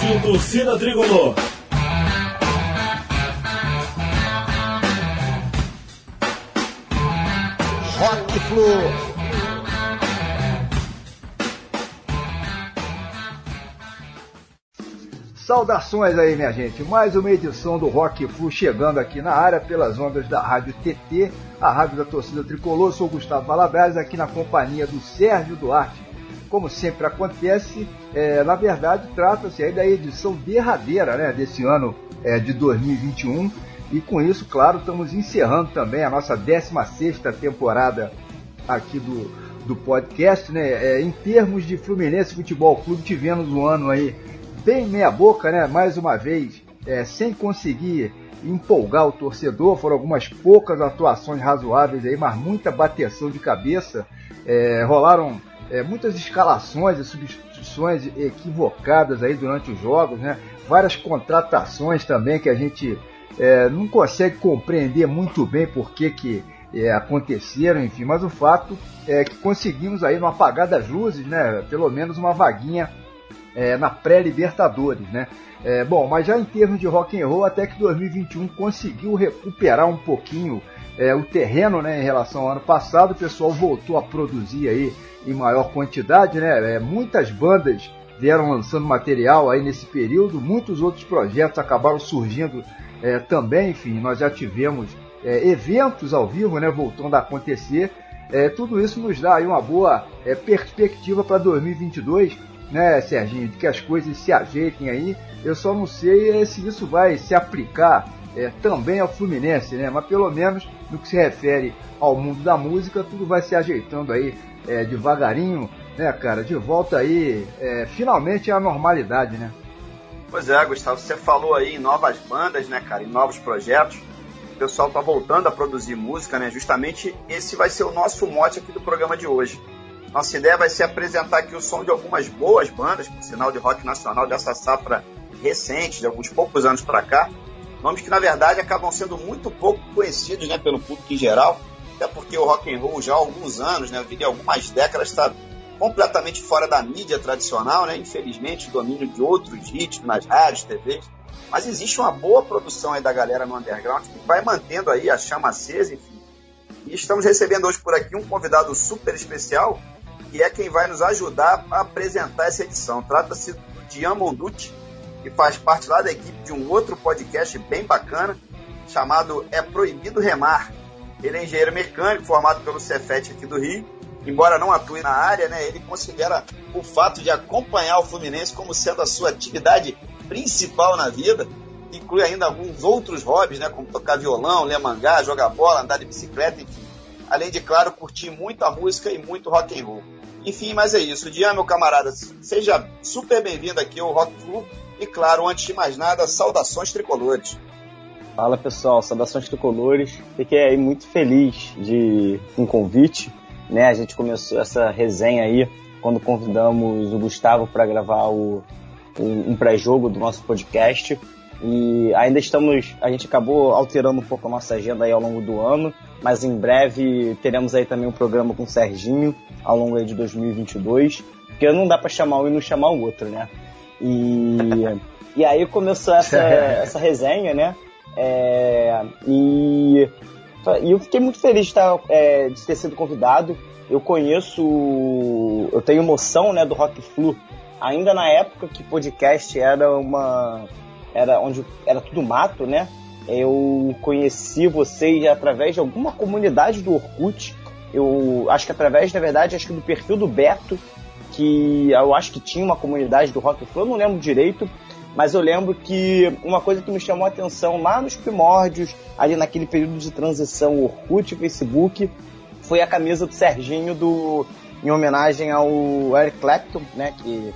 Rádio Torcida Tricolor. Rock Flu. Saudações aí, minha gente. Mais uma edição do Rock Flu chegando aqui na área pelas ondas da Rádio TT, a rádio da torcida tricolor. Sou Gustavo Valadares, aqui na companhia do Sérgio Duarte. Como sempre acontece, é, na verdade, trata-se aí da edição derradeira né, desse ano é, de 2021. E com isso, claro, estamos encerrando também a nossa 16 temporada aqui do, do podcast. Né? É, em termos de Fluminense Futebol Clube, tivemos um ano aí bem meia boca, né? Mais uma vez, é, sem conseguir empolgar o torcedor. Foram algumas poucas atuações razoáveis aí, mas muita bateção de cabeça. É, rolaram é, muitas escalações e substituições equivocadas aí durante os jogos, né? Várias contratações também que a gente é, não consegue compreender muito bem por que, que é, aconteceram, enfim, mas o fato é que conseguimos aí no apagar das luzes, né? Pelo menos uma vaguinha é, na pré-Libertadores, né? É, bom, mas já em termos de rock and roll, até que 2021 conseguiu recuperar um pouquinho é, o terreno, né, em relação ao ano passado. O pessoal voltou a produzir aí em maior quantidade, né? É, muitas bandas vieram lançando material aí nesse período, muitos outros projetos acabaram surgindo é, também. Enfim, nós já tivemos é, eventos ao vivo, né, voltando a acontecer. É, tudo isso nos dá aí uma boa perspectiva para 2022 né, Serginho, de que as coisas se ajeitem aí. Eu só não sei é, se isso vai se aplicar é, também ao Fluminense, né? Mas pelo menos no que se refere ao mundo da música, tudo vai se ajeitando aí é, devagarinho, né, cara? De volta aí, é, finalmente à normalidade, né? Pois é, Gustavo, você falou aí em novas bandas, né, cara, em novos projetos. O pessoal tá voltando a produzir música, né? Justamente esse vai ser o nosso mote aqui do programa de hoje nossa ideia vai ser apresentar aqui o som de algumas boas bandas, por sinal de rock nacional dessa safra recente, de alguns poucos anos para cá. Nomes que na verdade acabam sendo muito pouco conhecidos né, pelo público em geral, até porque o rock and roll já há alguns anos, né, eu diria algumas décadas, está completamente fora da mídia tradicional, né, infelizmente, o domínio de outros ritmos nas rádios, TVs. Mas existe uma boa produção aí da galera no underground que vai mantendo aí a chama acesa, enfim. E estamos recebendo hoje por aqui um convidado super especial, e é quem vai nos ajudar a apresentar essa edição. Trata-se do Dian Monducci, que faz parte lá da equipe de um outro podcast bem bacana, chamado É Proibido Remar. Ele é engenheiro mecânico, formado pelo Cefet aqui do Rio. Embora não atue na área, né, ele considera o fato de acompanhar o Fluminense como sendo a sua atividade principal na vida. Inclui ainda alguns outros hobbies, né, como tocar violão, ler mangá, jogar bola, andar de bicicleta, enfim. Além de, claro, curtir muita música e muito rock and roll. Enfim, mas é isso. Dian, meu camarada, seja super bem-vindo aqui ao Rock Flu. E claro, antes de mais nada, saudações tricolores. Fala pessoal, saudações tricolores. Fiquei aí muito feliz de um convite. Né? A gente começou essa resenha aí quando convidamos o Gustavo para gravar o, um pré-jogo do nosso podcast. E ainda estamos, a gente acabou alterando um pouco a nossa agenda aí ao longo do ano, mas em breve teremos aí também um programa com o Serginho ao longo aí de 2022, porque não dá para chamar um e não chamar o outro, né? E, e aí começou essa, essa resenha, né? É, e, e eu fiquei muito feliz de, estar, é, de ter sido convidado. Eu conheço, eu tenho noção né, do Rock Flu ainda na época que podcast era uma era onde era tudo mato, né? Eu conheci vocês através de alguma comunidade do Orkut. Eu acho que através, na verdade, acho que do perfil do Beto, que eu acho que tinha uma comunidade do Rock Flow, não lembro direito, mas eu lembro que uma coisa que me chamou a atenção lá nos primórdios, ali naquele período de transição Orkut e Facebook, foi a camisa do Serginho do em homenagem ao Eric Clapton, né, que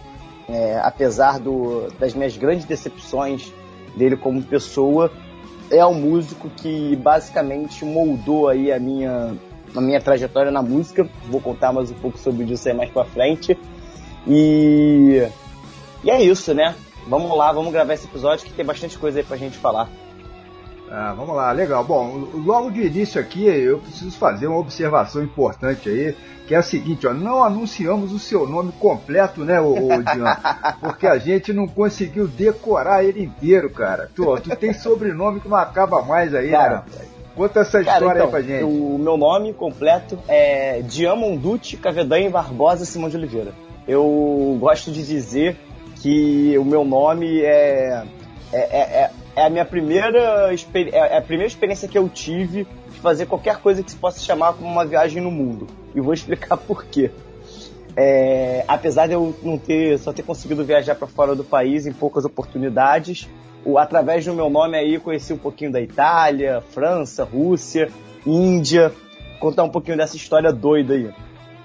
é, apesar do, das minhas grandes decepções dele como pessoa, é um músico que basicamente moldou aí a minha, a minha trajetória na música. Vou contar mais um pouco sobre isso aí mais pra frente. E, e é isso, né? Vamos lá, vamos gravar esse episódio que tem bastante coisa aí pra gente falar. Ah, vamos lá, legal. Bom, logo de início aqui eu preciso fazer uma observação importante aí, que é a seguinte, ó, não anunciamos o seu nome completo, né, ô, ô Dian, porque a gente não conseguiu decorar ele inteiro, cara. Tu, tu tem sobrenome que não acaba mais aí, cara, né? Conta essa história cara, então, aí pra gente. O meu nome completo é Diamonducci Cavedanha Barbosa Simão de Oliveira. Eu gosto de dizer que o meu nome é, é, é, é é a minha primeira é, é a primeira experiência que eu tive de fazer qualquer coisa que se possa chamar como uma viagem no mundo. E vou explicar por quê. É, apesar de eu não ter só ter conseguido viajar para fora do país em poucas oportunidades, o, através do meu nome aí conheci um pouquinho da Itália, França, Rússia, Índia. Contar um pouquinho dessa história doida aí.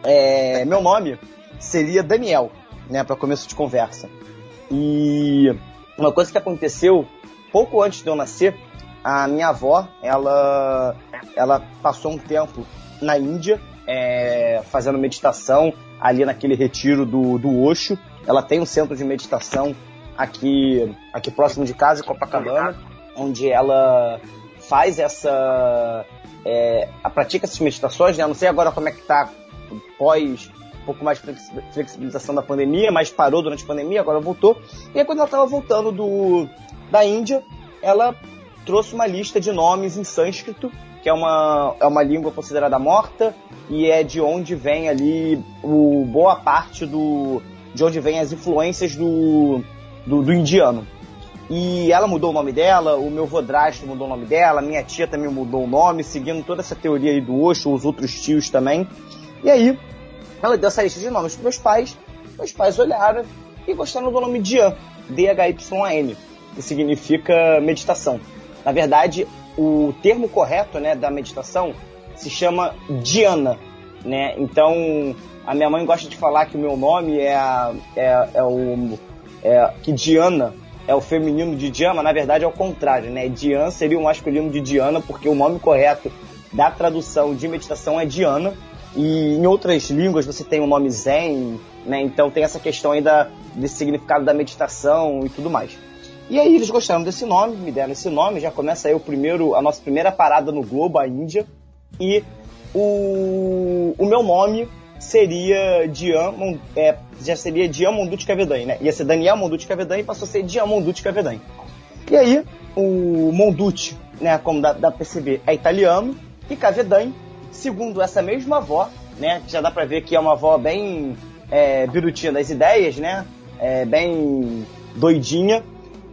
É, meu nome seria Daniel, né, para começo de conversa. E uma coisa que aconteceu pouco antes de eu nascer, a minha avó, ela, ela passou um tempo na Índia, é, fazendo meditação ali naquele retiro do, do Osho. Ela tem um centro de meditação aqui, aqui próximo de casa, em Copacabana, onde ela faz essa. É, pratica essas meditações, né? não sei agora como é que tá pós um pouco mais de flexibilização da pandemia, mas parou durante a pandemia, agora voltou. E aí quando ela estava voltando do, da Índia, ela trouxe uma lista de nomes em sânscrito, que é uma, é uma língua considerada morta, e é de onde vem ali o, boa parte do. de onde vem as influências do, do, do indiano. E ela mudou o nome dela, o meu vodrasto mudou o nome dela, minha tia também mudou o nome, seguindo toda essa teoria aí do Osho, os outros tios também. E aí, ela deu essa lista de nomes para meus pais, meus pais olharam e gostaram do nome Dian, D-H-Y-A-N que significa meditação. Na verdade, o termo correto né, da meditação se chama Diana. Né? Então, a minha mãe gosta de falar que o meu nome é, a, é, é o. É, que Diana é o feminino de Diana, na verdade é o contrário, né? Diana seria o masculino de Diana, porque o nome correto da tradução de meditação é Diana. E em outras línguas você tem o nome Zen, né? Então tem essa questão ainda desse significado da meditação e tudo mais. E aí eles gostaram desse nome, me deram esse nome, já começa aí o primeiro, a nossa primeira parada no globo, a Índia. E o, o meu nome seria Dian, é, já seria Dian Monduti Cavedan, né? Ia ser Daniel Monduti Cavedan e passou a ser Dian Monduti Cavedan. E aí, o Monduti, né, como dá, dá pra perceber, é italiano, e Cavedan, segundo essa mesma avó, né, que já dá pra ver que é uma avó bem é, birutinha das ideias, né, é, bem doidinha,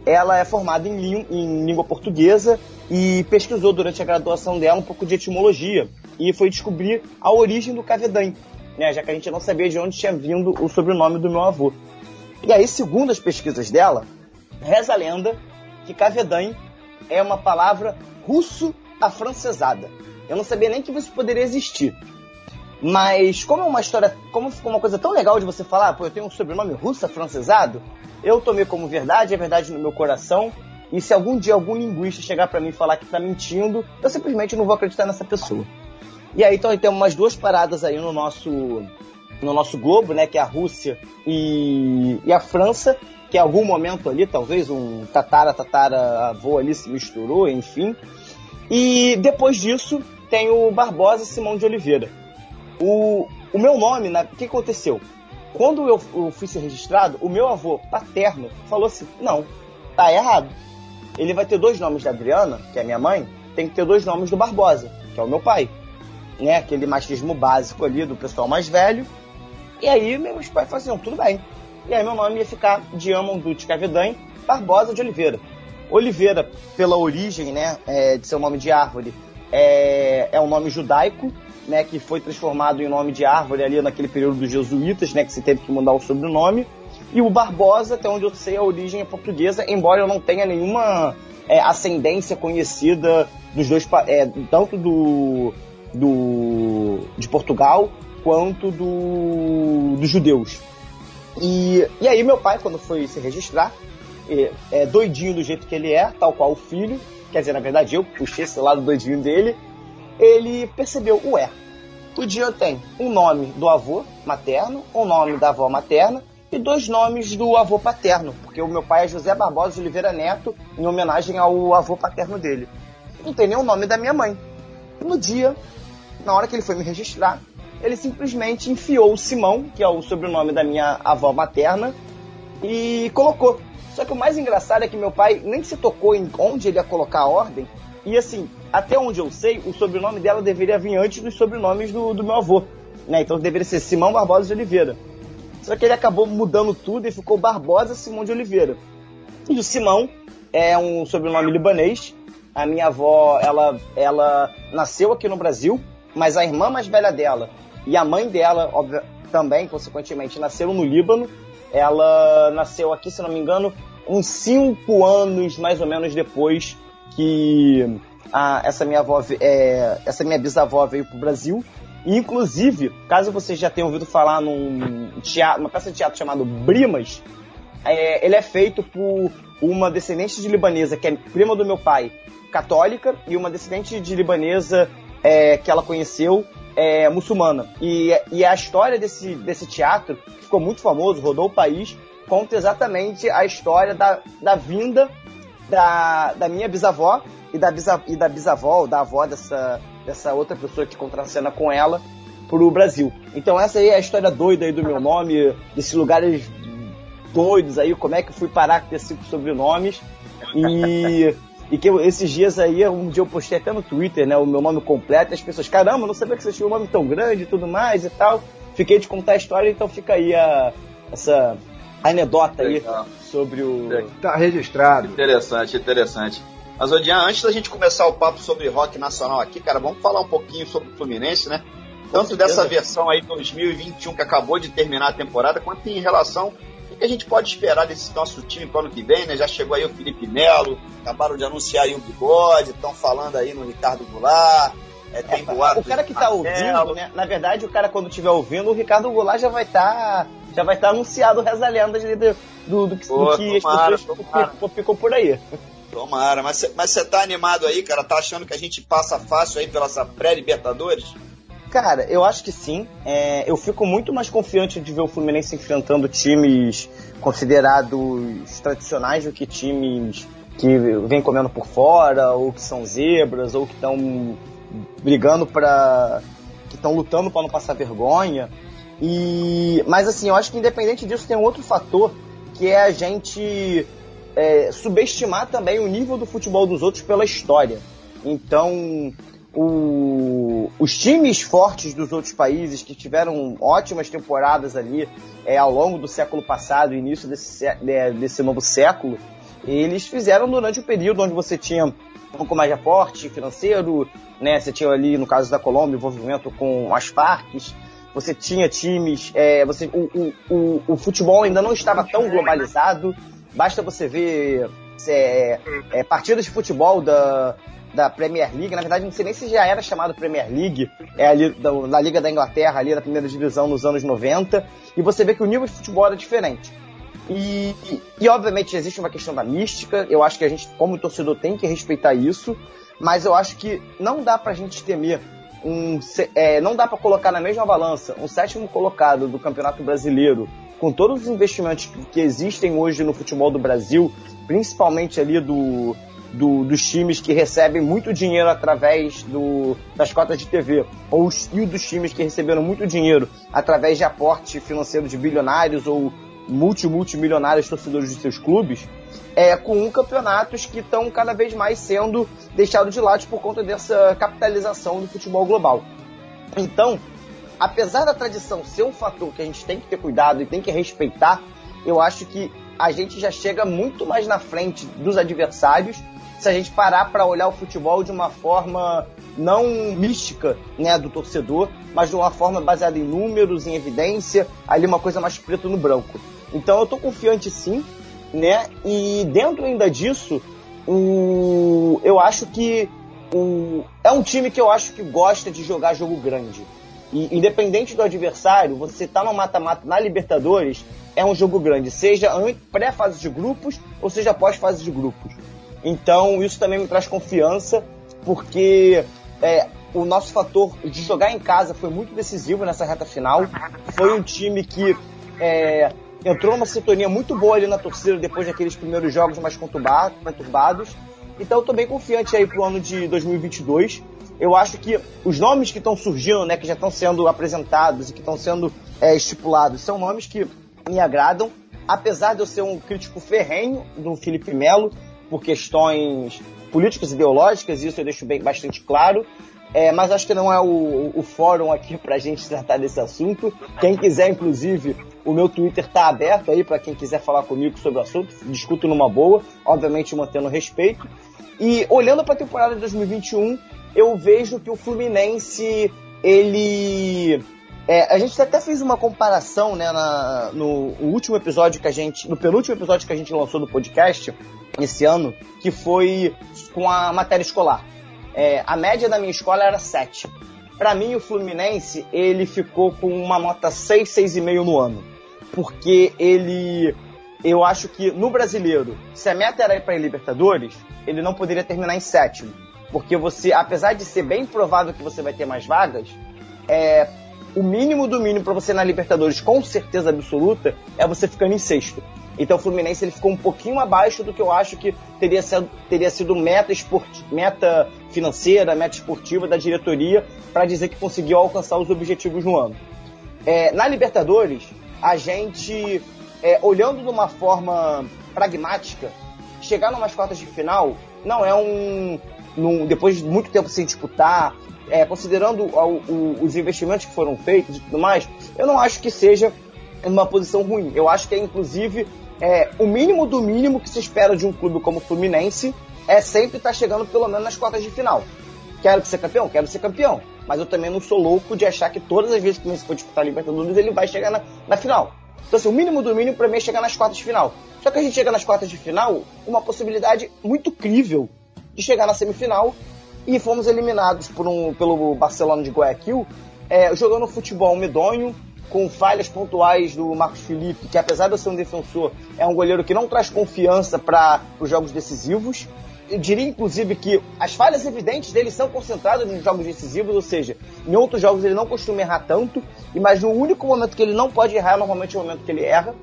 ela é formada em, em língua portuguesa e pesquisou durante a graduação dela um pouco de etimologia e foi descobrir a origem do Cavedan, né, já que a gente não sabia de onde tinha vindo o sobrenome do meu avô. E aí, segundo as pesquisas dela, reza a lenda que Cavedan é uma palavra russo-afrancesada. Eu não sabia nem que isso poderia existir. Mas como é uma história, como ficou uma coisa tão legal de você falar, pô, eu tenho um sobrenome russo-afrancesado, eu tomei como verdade, é verdade no meu coração. E se algum dia algum linguista chegar para mim e falar que tá mentindo, eu simplesmente não vou acreditar nessa pessoa. E aí então temos umas duas paradas aí no nosso no nosso globo, né, que é a Rússia e, e a França, que em algum momento ali, talvez um tatara tatara avô ali se misturou, enfim. E depois disso tem o Barbosa Simão de Oliveira. O, o meu nome, o que aconteceu? Quando eu, eu fui ser registrado, o meu avô paterno falou assim: não, tá errado. Ele vai ter dois nomes da Adriana, que é minha mãe, tem que ter dois nomes do Barbosa, que é o meu pai. Né? Aquele machismo básico ali do pessoal mais velho. E aí meus pais falaram assim, tudo bem. E aí meu nome ia ficar Diamond Dutti Cavedan Barbosa de Oliveira. Oliveira, pela origem, né, é, de seu nome de árvore, é, é um nome judaico, né, que foi transformado em nome de árvore ali naquele período dos jesuítas, né, que se teve que mudar o sobrenome. E o Barbosa, até onde eu sei, a origem é portuguesa, embora eu não tenha nenhuma é, ascendência conhecida dos dois, é, tanto do, do de Portugal quanto do, dos judeus. E, e aí meu pai, quando foi se registrar, é, é doidinho do jeito que ele é, tal qual o filho, quer dizer, na verdade eu puxei esse lado doidinho dele, ele percebeu, ué, o Dian tem um nome do avô materno, um nome da avó materna e dois nomes do avô paterno, porque o meu pai é José Barbosa de Oliveira Neto, em homenagem ao avô paterno dele. não tem o nome da minha mãe. No dia, na hora que ele foi me registrar, ele simplesmente enfiou o Simão, que é o sobrenome da minha avó materna, e colocou. Só que o mais engraçado é que meu pai nem se tocou em onde ele ia colocar a ordem. E assim, até onde eu sei, o sobrenome dela deveria vir antes dos sobrenomes do, do meu avô. Né? Então deveria ser Simão Barbosa de Oliveira. Só que ele acabou mudando tudo e ficou Barbosa Simão de Oliveira. E o Simão é um sobrenome libanês. A minha avó, ela, ela nasceu aqui no Brasil, mas a irmã mais velha dela e a mãe dela, óbvio, também, consequentemente, nasceram no Líbano. Ela nasceu aqui, se não me engano, uns cinco anos mais ou menos depois que a, essa minha avó, é, essa minha bisavó veio para o Brasil. E, inclusive, caso você já tenha ouvido falar num teatro, uma peça de teatro chamada Brimas, é, ele é feito por uma descendente de libanesa que é prima do meu pai, católica, e uma descendente de libanesa é, que ela conheceu é, muçulmana. E, e a história desse, desse teatro, ficou muito famoso, rodou o país, conta exatamente a história da, da vinda da, da minha bisavó e da, bisa, e da bisavó, ou da avó dessa, dessa outra pessoa que contracena com ela, pro Brasil. Então essa aí é a história doida aí do meu nome, desses lugares doidos aí, como é que fui parar com esses sobrenomes. E e que eu, esses dias aí, um dia eu postei até no Twitter, né, o meu nome completo, e as pessoas, caramba, não sabia que você tinha um nome tão grande e tudo mais e tal. Fiquei de contar a história, então fica aí a, essa anedota Legal. aí sobre o. Tá registrado. Interessante, interessante. Mas, Odian, antes da gente começar o papo sobre rock nacional aqui, cara, vamos falar um pouquinho sobre o Fluminense, né? Tanto dessa versão aí 2021 que acabou de terminar a temporada, quanto em relação que a gente pode esperar desse nosso time para o ano que vem, né? Já chegou aí o Felipe Melo, acabaram de anunciar aí o Bigode, estão falando aí no Ricardo Goulart. É, tem é, o cara que está ouvindo, né? Na verdade, o cara quando estiver ouvindo, o Ricardo Goulart já vai estar tá, já vai estar tá anunciado reza lendas do, do, do, que, Pô, do que tomara, as pessoas ficam, ficam por aí. Tomara, mas você tá animado aí, cara? Tá achando que a gente passa fácil aí pela essa pré-Libertadores? Cara, eu acho que sim. É, eu fico muito mais confiante de ver o Fluminense enfrentando times considerados tradicionais do que times que vêm comendo por fora, ou que são zebras, ou que estão brigando para. que estão lutando para não passar vergonha. E, mas assim, eu acho que independente disso tem um outro fator que é a gente é, subestimar também o nível do futebol dos outros pela história. Então, o, os times fortes dos outros países que tiveram ótimas temporadas ali é, ao longo do século passado, início desse, desse novo século, eles fizeram durante o período onde você tinha um pouco mais de aporte financeiro, né? Você tinha ali, no caso da Colômbia, envolvimento com as Farcs, você tinha times, é, você, o, o, o, o, futebol ainda não estava tão globalizado, basta você ver é, é, partidas de futebol da, da Premier League, na verdade não sei nem se já era chamado Premier League, é ali da, da Liga da Inglaterra, ali da primeira divisão nos anos 90, e você vê que o nível de futebol era diferente. E, e, e, obviamente existe uma questão da mística, eu acho que a gente, como torcedor, tem que respeitar isso, mas eu acho que não dá pra gente temer um. É, não dá para colocar na mesma balança um sétimo colocado do Campeonato Brasileiro, com todos os investimentos que existem hoje no futebol do Brasil, principalmente ali do, do, dos times que recebem muito dinheiro através do, das cotas de TV, ou e dos times que receberam muito dinheiro através de aporte financeiro de bilionários ou multi-multimilionários torcedores de seus clubes, é, com um campeonatos que estão cada vez mais sendo deixados de lado por conta dessa capitalização do futebol global. Então, apesar da tradição ser um fator que a gente tem que ter cuidado e tem que respeitar, eu acho que a gente já chega muito mais na frente dos adversários se a gente parar para olhar o futebol de uma forma não mística né, do torcedor, mas de uma forma baseada em números, em evidência, ali uma coisa mais preto no branco. Então eu tô confiante sim, né? E dentro ainda disso, o, eu acho que o, é um time que eu acho que gosta de jogar jogo grande. E independente do adversário, você tá no mata-mata na Libertadores, é um jogo grande, seja pré-fase de grupos ou seja pós-fase de grupos. Então isso também me traz confiança, porque é, o nosso fator de jogar em casa foi muito decisivo nessa reta final. Foi um time que é, entrou numa sintonia muito boa ali na torcida depois daqueles primeiros jogos mais conturbados. Então tô bem confiante aí pro ano de 2022. Eu acho que os nomes que estão surgindo, né, que já estão sendo apresentados e que estão sendo é, estipulados, são nomes que me agradam. Apesar de eu ser um crítico ferrenho do Felipe Melo, por questões políticas ideológicas, isso eu deixo bem, bastante claro. É, mas acho que não é o, o fórum aqui para a gente tratar desse assunto. Quem quiser, inclusive, o meu Twitter está aberto aí para quem quiser falar comigo sobre o assunto. Discuto numa boa, obviamente mantendo respeito. E olhando para a temporada de 2021, eu vejo que o Fluminense, ele. É, a gente até fez uma comparação né, na, no último episódio que a gente. No penúltimo episódio que a gente lançou do podcast esse ano, que foi com a matéria escolar. É, a média da minha escola era 7. Para mim, o Fluminense, ele ficou com uma nota 6, 6,5 no ano. Porque ele. Eu acho que no brasileiro, se a meta era ir para Libertadores, ele não poderia terminar em sétimo. Porque você, apesar de ser bem provável que você vai ter mais vagas, é, o mínimo do mínimo para você na Libertadores, com certeza absoluta, é você ficando em sexto. Então o Fluminense ele ficou um pouquinho abaixo do que eu acho que teria sido, teria sido meta, esporti, meta financeira, meta esportiva da diretoria para dizer que conseguiu alcançar os objetivos no ano. É, na Libertadores, a gente, é, olhando de uma forma pragmática, chegar numas quartas de final não é um. Num, depois de muito tempo sem disputar, é, considerando o, o, os investimentos que foram feitos e tudo mais, eu não acho que seja uma posição ruim. Eu acho que é, inclusive, é, o mínimo do mínimo que se espera de um clube como o Fluminense é sempre estar tá chegando pelo menos nas quartas de final. Quero ser campeão? Quero ser campeão. Mas eu também não sou louco de achar que todas as vezes que o Fluminense for disputar a Libertadores, ele vai chegar na, na final. Então, assim, o mínimo do mínimo para mim é chegar nas quartas de final. Só que a gente chega nas quartas de final, uma possibilidade muito crível de chegar na semifinal e fomos eliminados por um, pelo Barcelona de Guayaquil, é, jogando futebol medonho, com falhas pontuais do Marcos Felipe, que apesar de ser um defensor, é um goleiro que não traz confiança para os jogos decisivos. Eu diria, inclusive, que as falhas evidentes dele são concentradas nos jogos decisivos, ou seja, em outros jogos ele não costuma errar tanto, mas no único momento que ele não pode errar, normalmente é o momento que ele erra.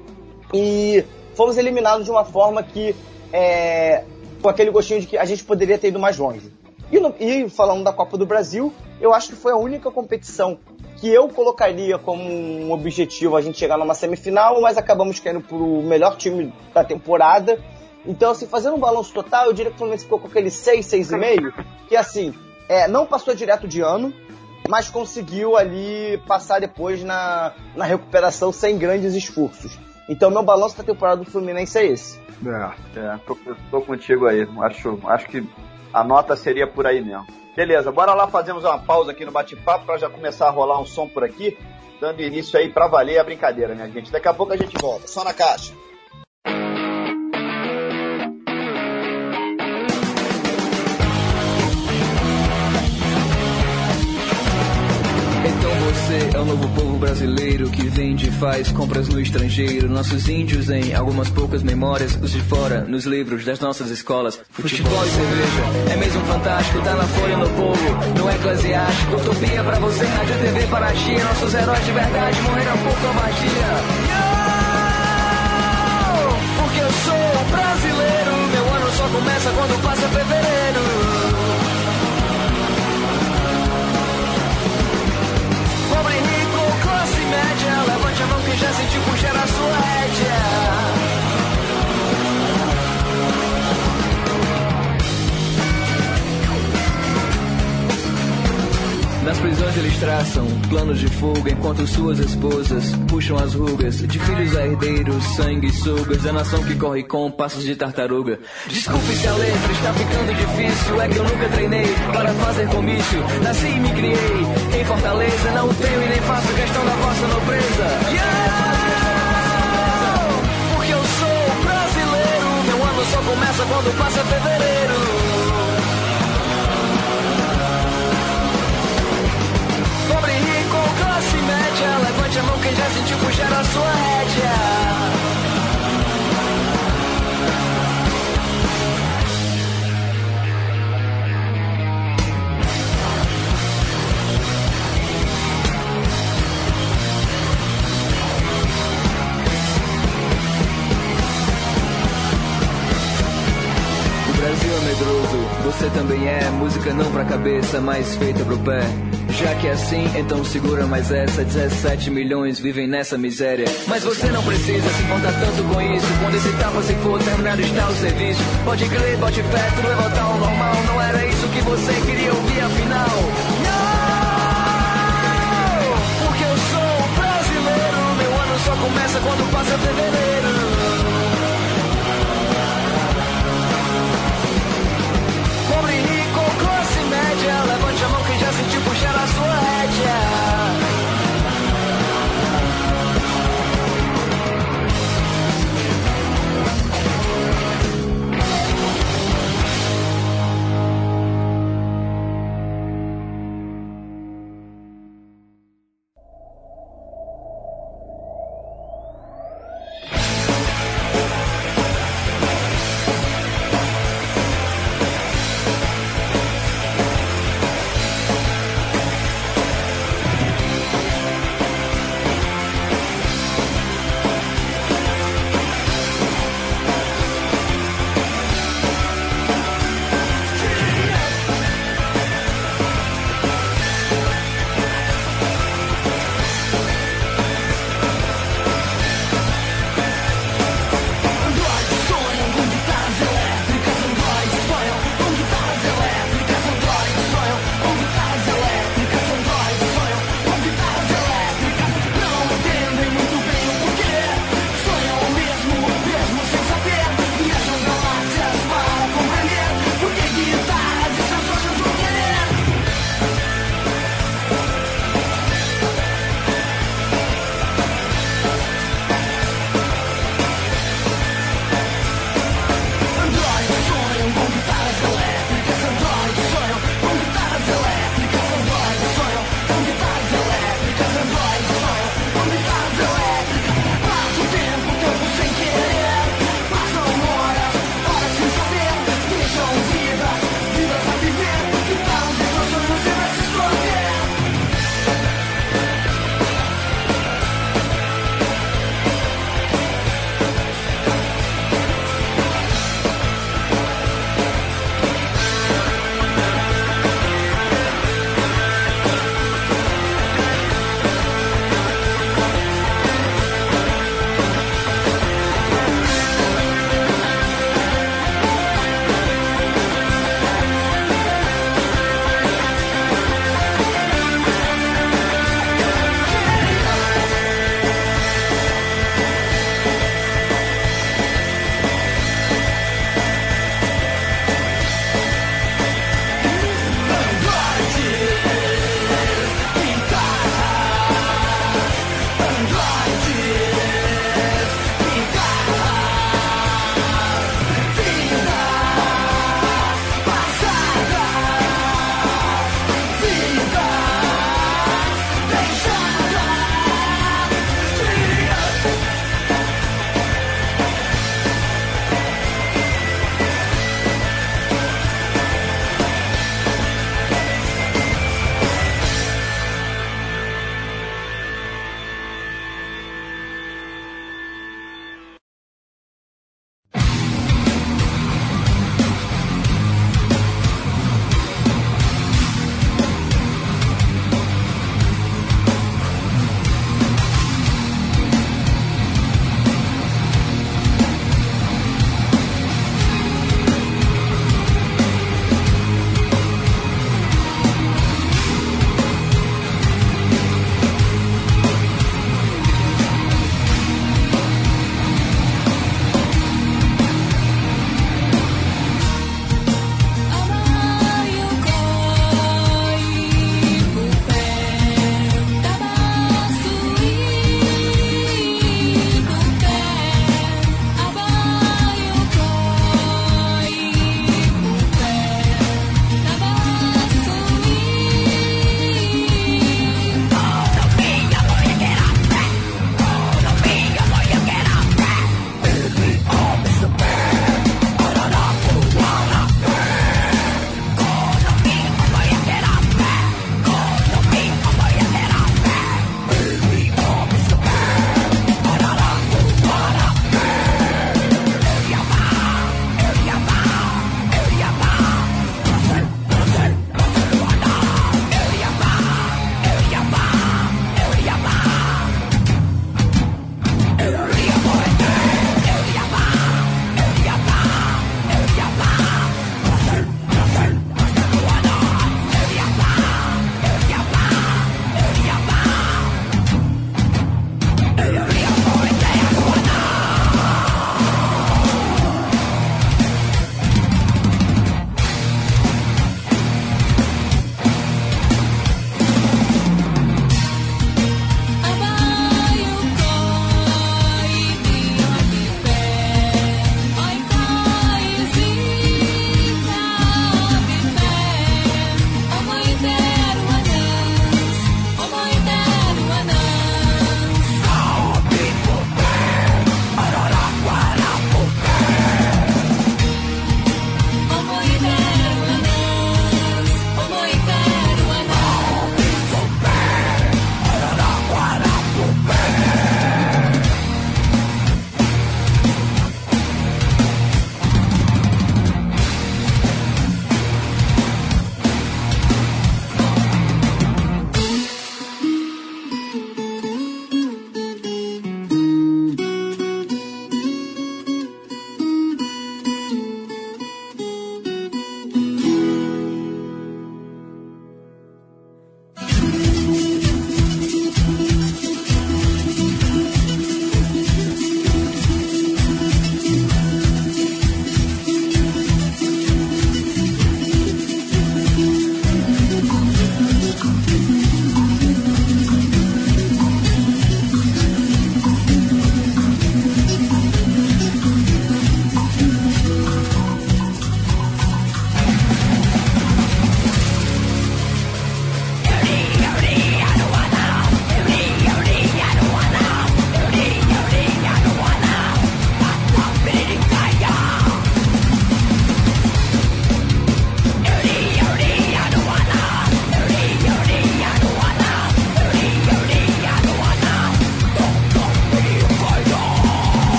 E fomos eliminados de uma forma que, é, com aquele gostinho de que a gente poderia ter ido mais longe. E, no, e falando da Copa do Brasil, eu acho que foi a única competição que eu colocaria como um objetivo a gente chegar numa semifinal, mas acabamos caindo pro melhor time da temporada. Então, assim, fazendo um balanço total, eu diria que o Fluminense ficou com aquele 6, 6,5, que assim, é, não passou direto de ano, mas conseguiu ali passar depois na, na recuperação sem grandes esforços. Então, meu balanço da temporada do Fluminense é esse. É, é tô, tô contigo aí. Acho, acho que a nota seria por aí mesmo. Beleza, bora lá fazemos uma pausa aqui no bate-papo para já começar a rolar um som por aqui, dando início aí para valer a brincadeira, né, gente? Daqui a pouco a gente volta. Só na caixa. Você é o novo povo brasileiro que vende e faz compras no estrangeiro. Nossos índios em algumas poucas memórias, os de fora, nos livros das nossas escolas. Futebol e cerveja é mesmo fantástico, tá na folha no povo, no eclesiástico. Utopia pra você, rádio TV para a Chia. Nossos heróis de verdade morreram por covardia. Porque eu sou brasileiro, meu ano só começa quando passa fevereiro. Já sentiu puxar a sua rédea. Nas prisões eles traçam planos de fuga enquanto suas esposas puxam as rugas de filhos a herdeiros, sangue sugas, a nação que corre com passos de tartaruga. Desculpe se a letra está ficando difícil, é que eu nunca treinei para fazer comício. Nasci e me criei em Fortaleza, não tenho e nem faço questão da vossa nobreza. Yeah! Porque eu sou brasileiro, meu ano só começa quando passa fevereiro. Levante a mão quem já sentiu puxar a sua rédea. O Brasil é medroso você também é. Música não pra cabeça, mas feita pro pé. Já que é assim, então segura mais essa. 17 milhões vivem nessa miséria. Mas você não precisa se importar tanto com isso. Quando esse tapa se for terminado, está o serviço. Pode crer, bote fé, tudo vai voltar ao normal. Não era isso que você queria ouvir, afinal. Não! Porque eu sou brasileiro. Meu ano só começa quando passa fevereiro.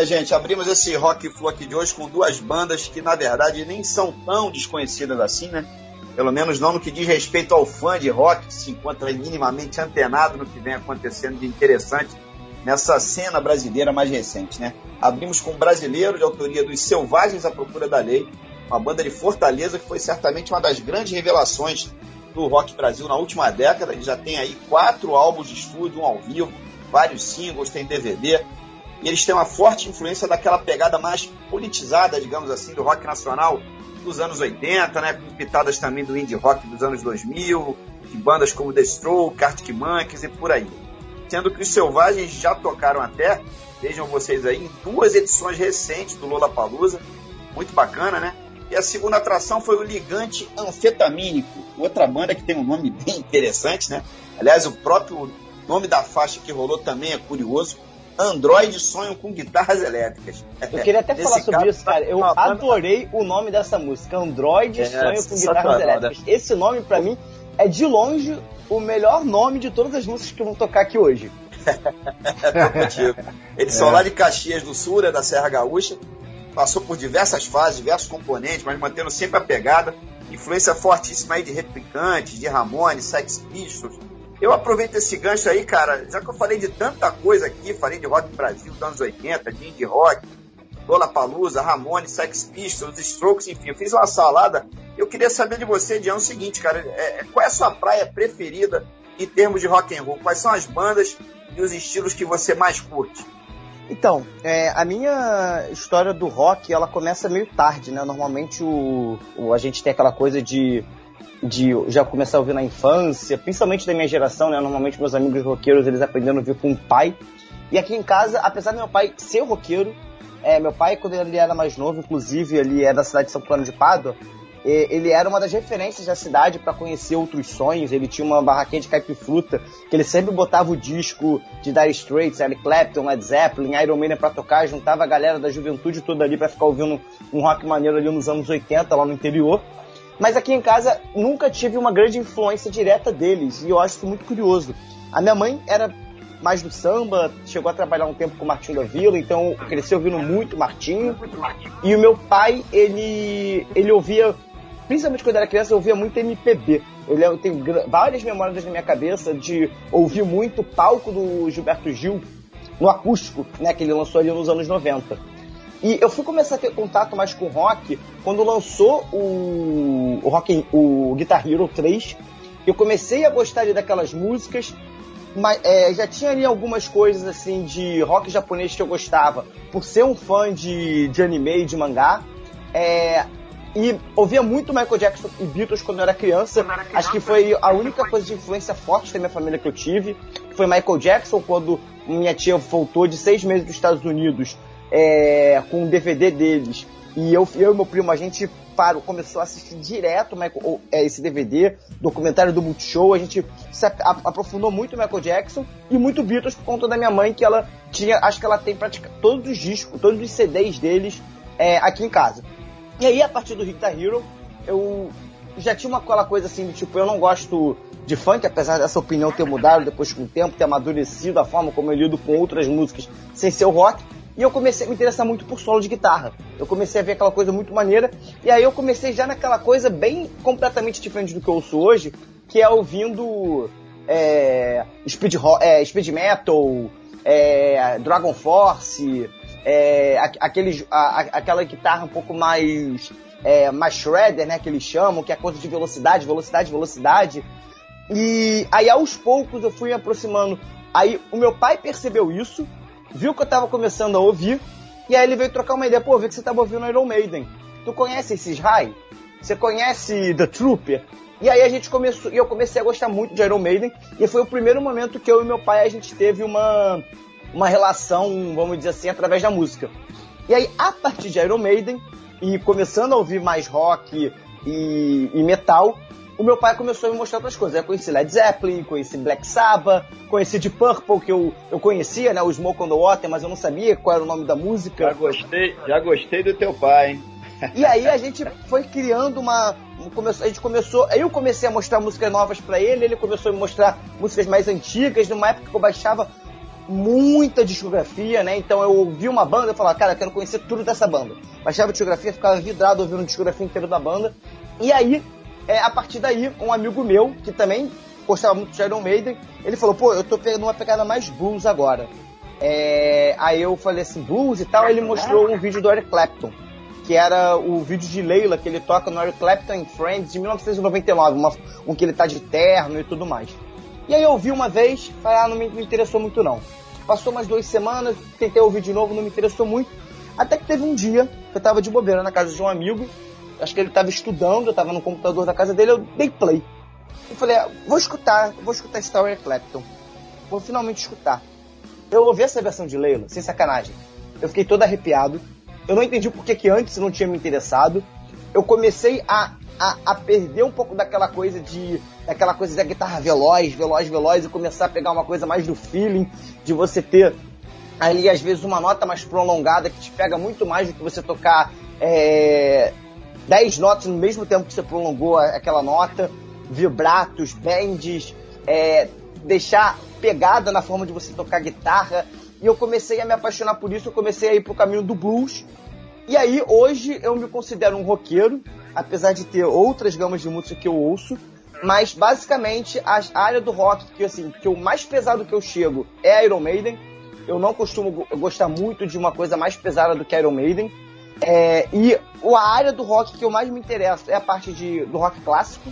Minha gente, abrimos esse Rock Flu aqui de hoje com duas bandas que, na verdade, nem são tão desconhecidas assim, né? Pelo menos não no que diz respeito ao fã de rock, que se encontra minimamente antenado no que vem acontecendo de interessante nessa cena brasileira mais recente, né? Abrimos com um brasileiro de autoria dos Selvagens à Procura da Lei, uma banda de Fortaleza que foi certamente uma das grandes revelações do rock Brasil na última década. Ele já tem aí quatro álbuns de estúdio, um ao vivo, vários singles, tem DVD. E eles têm uma forte influência daquela pegada mais politizada, digamos assim, do rock nacional dos anos 80, né? Com pitadas também do indie rock dos anos 2000, de bandas como The Stroke, Arctic Monkeys e por aí sendo que os Selvagens já tocaram até, vejam vocês aí, em duas edições recentes do Lola Palusa, muito bacana, né? E a segunda atração foi o Ligante Anfetamínico, outra banda que tem um nome bem interessante, né? Aliás, o próprio nome da faixa que rolou também é curioso. Android sonham com guitarras elétricas. Eu queria até falar sobre caso, isso, cara. Eu adorei o nome dessa música. Android é, sonham com guitarras né? elétricas. Esse nome, para mim, é de longe o melhor nome de todas as músicas que vão tocar aqui hoje. Eles é. são lá de Caxias do Sul, né, da Serra Gaúcha. Passou por diversas fases, diversos componentes, mas mantendo sempre a pegada. Influência fortíssima aí de Replicantes, de Ramones, Sex Pistols. Eu aproveito esse gancho aí, cara, já que eu falei de tanta coisa aqui, falei de rock Brasil dos anos 80, de indie rock, Palusa, Ramones, Sex Pistols, Strokes, enfim, eu fiz uma salada. Eu queria saber de você, Diana, o seguinte, cara, é, é, qual é a sua praia preferida em termos de rock and roll? Quais são as bandas e os estilos que você mais curte? Então, é, a minha história do rock, ela começa meio tarde, né? Normalmente o, o, a gente tem aquela coisa de, de já começar a ouvir na infância, principalmente da minha geração, né? Normalmente meus amigos roqueiros, eles aprenderam a ouvir com o pai. E aqui em casa, apesar do meu pai ser roqueiro, é, meu pai, quando ele era mais novo, inclusive, ele é da cidade de São Paulo de Pádua, ele era uma das referências da cidade para conhecer outros sonhos. Ele tinha uma barraquinha de caipifruta que ele sempre botava o disco de Dire Straits, Eric Clapton, Led Zeppelin, Iron Maiden para tocar, juntava a galera da juventude toda ali para ficar ouvindo um rock maneiro ali nos anos 80 lá no interior. Mas aqui em casa nunca tive uma grande influência direta deles e eu acho isso muito curioso. A minha mãe era mais do samba, chegou a trabalhar um tempo com o Martinho da Vila, então cresceu ouvindo muito Martinho. E o meu pai, ele, ele ouvia, principalmente quando era criança, ouvia muito MPB. Eu tenho várias memórias na minha cabeça de ouvir muito o palco do Gilberto Gil no acústico, né, que ele lançou ali nos anos 90. E eu fui começar a ter contato mais com rock quando lançou o, o, rock, o Guitar Hero 3. Eu comecei a gostar daquelas músicas mas, é, já tinha ali algumas coisas assim de rock japonês que eu gostava, por ser um fã de, de anime e de mangá. É, e ouvia muito Michael Jackson e Beatles quando eu era criança. Era criança Acho que foi a única coisa de influência forte da minha família que eu tive. Foi Michael Jackson, quando minha tia voltou de seis meses dos Estados Unidos é, com um DVD deles. E eu, eu e meu primo, a gente parou, começou a assistir direto Michael, é, esse DVD, documentário do Multishow. A gente se aprofundou muito Michael Jackson e muito Beatles por conta da minha mãe, que ela tinha, acho que ela tem praticamente todos os discos, todos os CDs deles é, aqui em casa. E aí, a partir do Rita Hero, eu já tinha uma aquela coisa assim, tipo, eu não gosto de funk, apesar dessa opinião ter mudado depois com o tempo, ter amadurecido a forma como eu lido com outras músicas sem ser o rock. E eu comecei a me interessar muito por solo de guitarra. Eu comecei a ver aquela coisa muito maneira. E aí eu comecei já naquela coisa bem completamente diferente do que eu ouço hoje, que é ouvindo é, speed, é, speed metal, é, Dragon Force, é, aqueles, a, aquela guitarra um pouco mais, é, mais shredder, né, que eles chamam, que é coisa de velocidade, velocidade, velocidade. E aí aos poucos eu fui me aproximando. Aí o meu pai percebeu isso, viu que eu tava começando a ouvir, e aí ele veio trocar uma ideia. Pô, vi que você tava ouvindo Iron Maiden. Tu conhece esses High? Você conhece The Trooper? E aí a gente começou, e eu comecei a gostar muito de Iron Maiden, e foi o primeiro momento que eu e meu pai a gente teve uma, uma relação, vamos dizer assim, através da música. E aí, a partir de Iron Maiden, e começando a ouvir mais rock e, e metal, o meu pai começou a me mostrar outras coisas. Eu conheci Led Zeppelin, conheci Black Sabbath, conheci Deep Purple, que eu, eu conhecia, né? O Smoke on the Water, mas eu não sabia qual era o nome da música. Já gostei, já gostei do teu pai, hein? E aí a gente foi criando uma. a gente começou. Eu comecei a mostrar músicas novas para ele, ele começou a me mostrar músicas mais antigas, numa época que eu baixava muita discografia, né? Então eu ouvi uma banda e falava, cara, eu quero conhecer tudo dessa banda. Baixava a discografia, ficava vidrado ouvindo a discografia inteira da banda. E aí, é, a partir daí, um amigo meu, que também gostava muito de Iron Maiden, ele falou, pô, eu tô pegando uma pegada mais blues agora. É, aí eu falei assim, blues e tal, ele mostrou um vídeo do Eric Clapton, que era o vídeo de Leila que ele toca no Eric Clapton and Friends de 1999, uma, um que ele tá de terno e tudo mais. E aí eu ouvi uma vez, falei, ah, não me, me interessou muito não. Passou umas duas semanas, tentei ouvir de novo, não me interessou muito. Até que teve um dia eu tava de bobeira na casa de um amigo, acho que ele tava estudando, eu tava no computador da casa dele, eu dei play. Eu falei, ah, vou escutar, vou escutar Tower Clapton. Vou finalmente escutar. Eu ouvi essa versão de Leila, sem sacanagem. Eu fiquei todo arrepiado. Eu não entendi por que antes não tinha me interessado. Eu comecei a, a, a, perder um pouco daquela coisa de. daquela coisa da guitarra veloz, veloz, veloz, e começar a pegar uma coisa mais do feeling, de você ter ali, às vezes, uma nota mais prolongada que te pega muito mais do que você tocar é, 10 notas no mesmo tempo que você prolongou aquela nota vibratos, bends, é, deixar pegada na forma de você tocar guitarra. E eu comecei a me apaixonar por isso, eu comecei a ir pro caminho do blues. E aí, hoje, eu me considero um roqueiro, apesar de ter outras gamas de música que eu ouço. Mas, basicamente, a área do rock que, assim, que o mais pesado que eu chego é Iron Maiden. Eu não costumo gostar muito de uma coisa mais pesada do que Iron Maiden. É, e a área do rock que eu mais me interesso é a parte de, do rock clássico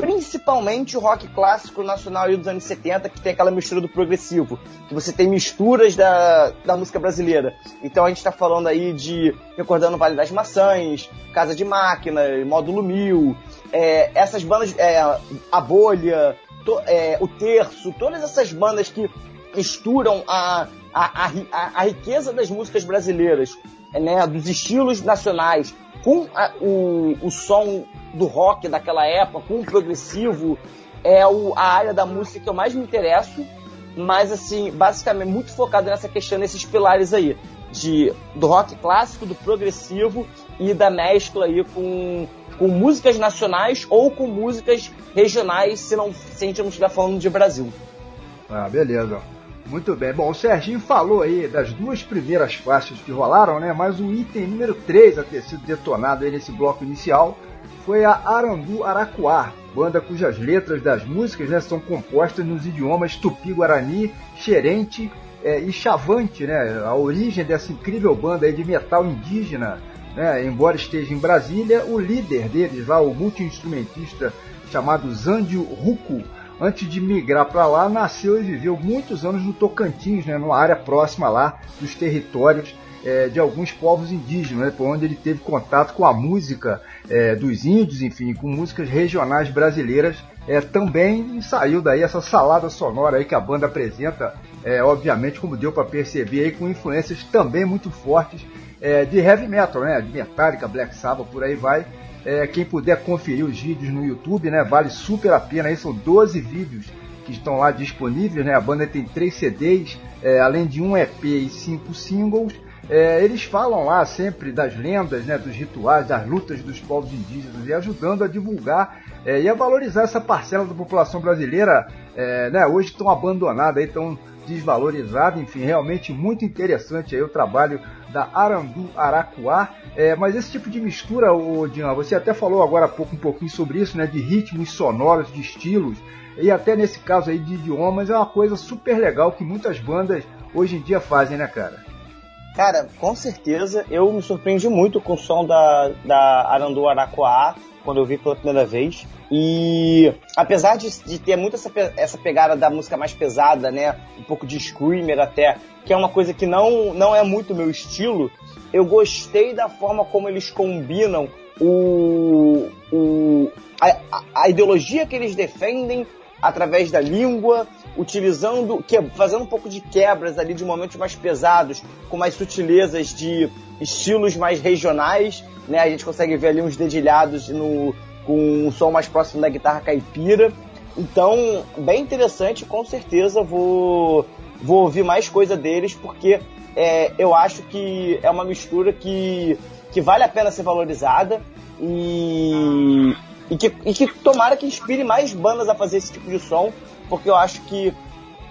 principalmente o rock clássico nacional dos anos 70, que tem aquela mistura do progressivo, que você tem misturas da, da música brasileira. Então a gente está falando aí de recordando Vale das Maçãs, Casa de Máquina, Módulo Mil, é, essas bandas, é, a Bolha, to, é, o Terço, todas essas bandas que misturam a, a, a, a riqueza das músicas brasileiras, né, dos estilos nacionais, com a, o, o som do rock daquela época, com o progressivo, é o, a área da música que eu mais me interesso, mas assim, basicamente muito focado nessa questão, nesses pilares aí, de, do rock clássico, do progressivo e da mescla aí com, com músicas nacionais ou com músicas regionais, se, não, se a gente não estiver falando de Brasil. Ah, beleza. Muito bem. Bom, o Serginho falou aí das duas primeiras faixas que rolaram, né? Mas o item número 3 a ter sido detonado aí nesse bloco inicial foi a Arandu Araquá, banda cujas letras das músicas né, são compostas nos idiomas tupi-guarani, xerente é, e chavante, né? A origem dessa incrível banda aí de metal indígena, né? Embora esteja em Brasília, o líder deles lá, o multi-instrumentista chamado Zandio Ruku, antes de migrar para lá, nasceu e viveu muitos anos no Tocantins, né, numa área próxima lá dos territórios é, de alguns povos indígenas, né, por onde ele teve contato com a música é, dos índios, enfim, com músicas regionais brasileiras. É, também saiu daí essa salada sonora aí que a banda apresenta, é, obviamente, como deu para perceber, aí, com influências também muito fortes é, de heavy metal, né, de Metallica, Black Sabbath, por aí vai. É, quem puder conferir os vídeos no YouTube, né, vale super a pena. Aí são 12 vídeos que estão lá disponíveis. Né? A banda tem 3 CDs, é, além de um EP e 5 singles. É, eles falam lá sempre das lendas, né, dos rituais, das lutas dos povos indígenas e ajudando a divulgar é, e a valorizar essa parcela da população brasileira, é, né, hoje tão abandonada, tão desvalorizada, enfim, realmente muito interessante aí o trabalho da Arandu Aracuá. É, mas esse tipo de mistura, o Dian, você até falou agora há pouco um pouquinho sobre isso, né, de ritmos sonoros, de estilos, e até nesse caso aí de idiomas, é uma coisa super legal que muitas bandas hoje em dia fazem, né, cara? Cara, com certeza eu me surpreendi muito com o som da, da Arandu Araquá quando eu vi pela primeira vez. E apesar de, de ter muito essa, essa pegada da música mais pesada, né? Um pouco de screamer até, que é uma coisa que não, não é muito meu estilo, eu gostei da forma como eles combinam o, o, a, a ideologia que eles defendem através da língua, utilizando, que, fazendo um pouco de quebras ali de momentos mais pesados, com mais sutilezas de estilos mais regionais, né? A gente consegue ver ali uns dedilhados no, com um som mais próximo da guitarra caipira. Então, bem interessante, com certeza vou, vou ouvir mais coisa deles, porque é, eu acho que é uma mistura que, que vale a pena ser valorizada e, e, que, e que tomara que inspire mais bandas a fazer esse tipo de som, porque eu acho que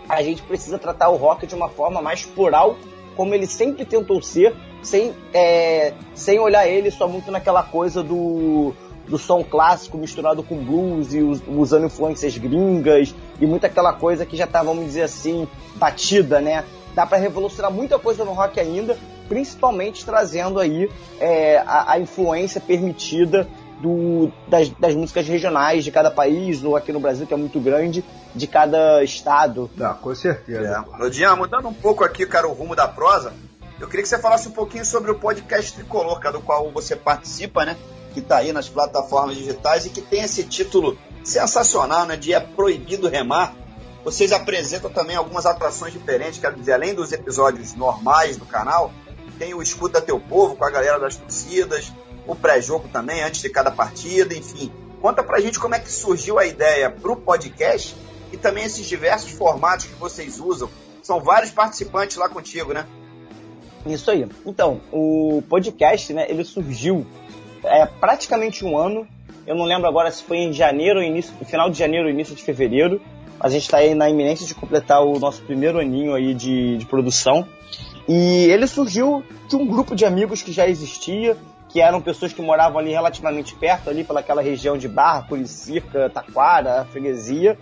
a gente precisa tratar o rock de uma forma mais plural, como ele sempre tentou ser, sem, é, sem olhar ele só muito naquela coisa do, do som clássico misturado com blues e usando influências gringas e muita aquela coisa que já tá, vamos dizer assim, batida, né? Dá para revolucionar muita coisa no rock ainda, principalmente trazendo aí é, a, a, influência permitida do, das, das, músicas regionais de cada país, ou aqui no Brasil, que é muito grande, de cada estado. Ah, com certeza. É. Mudando um pouco aqui, cara, o rumo da prosa, eu queria que você falasse um pouquinho sobre o podcast Tricolor, cara, do qual você participa, né? Que tá aí nas plataformas digitais e que tem esse título sensacional, né? De É Proibido Remar. Vocês apresentam também algumas atrações diferentes, quero dizer, além dos episódios normais do canal, tem o Escuta Teu Povo com a galera das torcidas, o pré-jogo também, antes de cada partida, enfim. Conta pra gente como é que surgiu a ideia pro podcast e também esses diversos formatos que vocês usam. São vários participantes lá contigo, né? Isso aí. Então, o podcast, né, ele surgiu é, praticamente um ano. Eu não lembro agora se foi em janeiro, início, final de janeiro, início de fevereiro. A gente está aí na iminência de completar o nosso primeiro aninho aí de, de produção. E ele surgiu de um grupo de amigos que já existia, que eram pessoas que moravam ali relativamente perto, ali pelaquela região de Barra, Curicica, Taquara, Freguesia,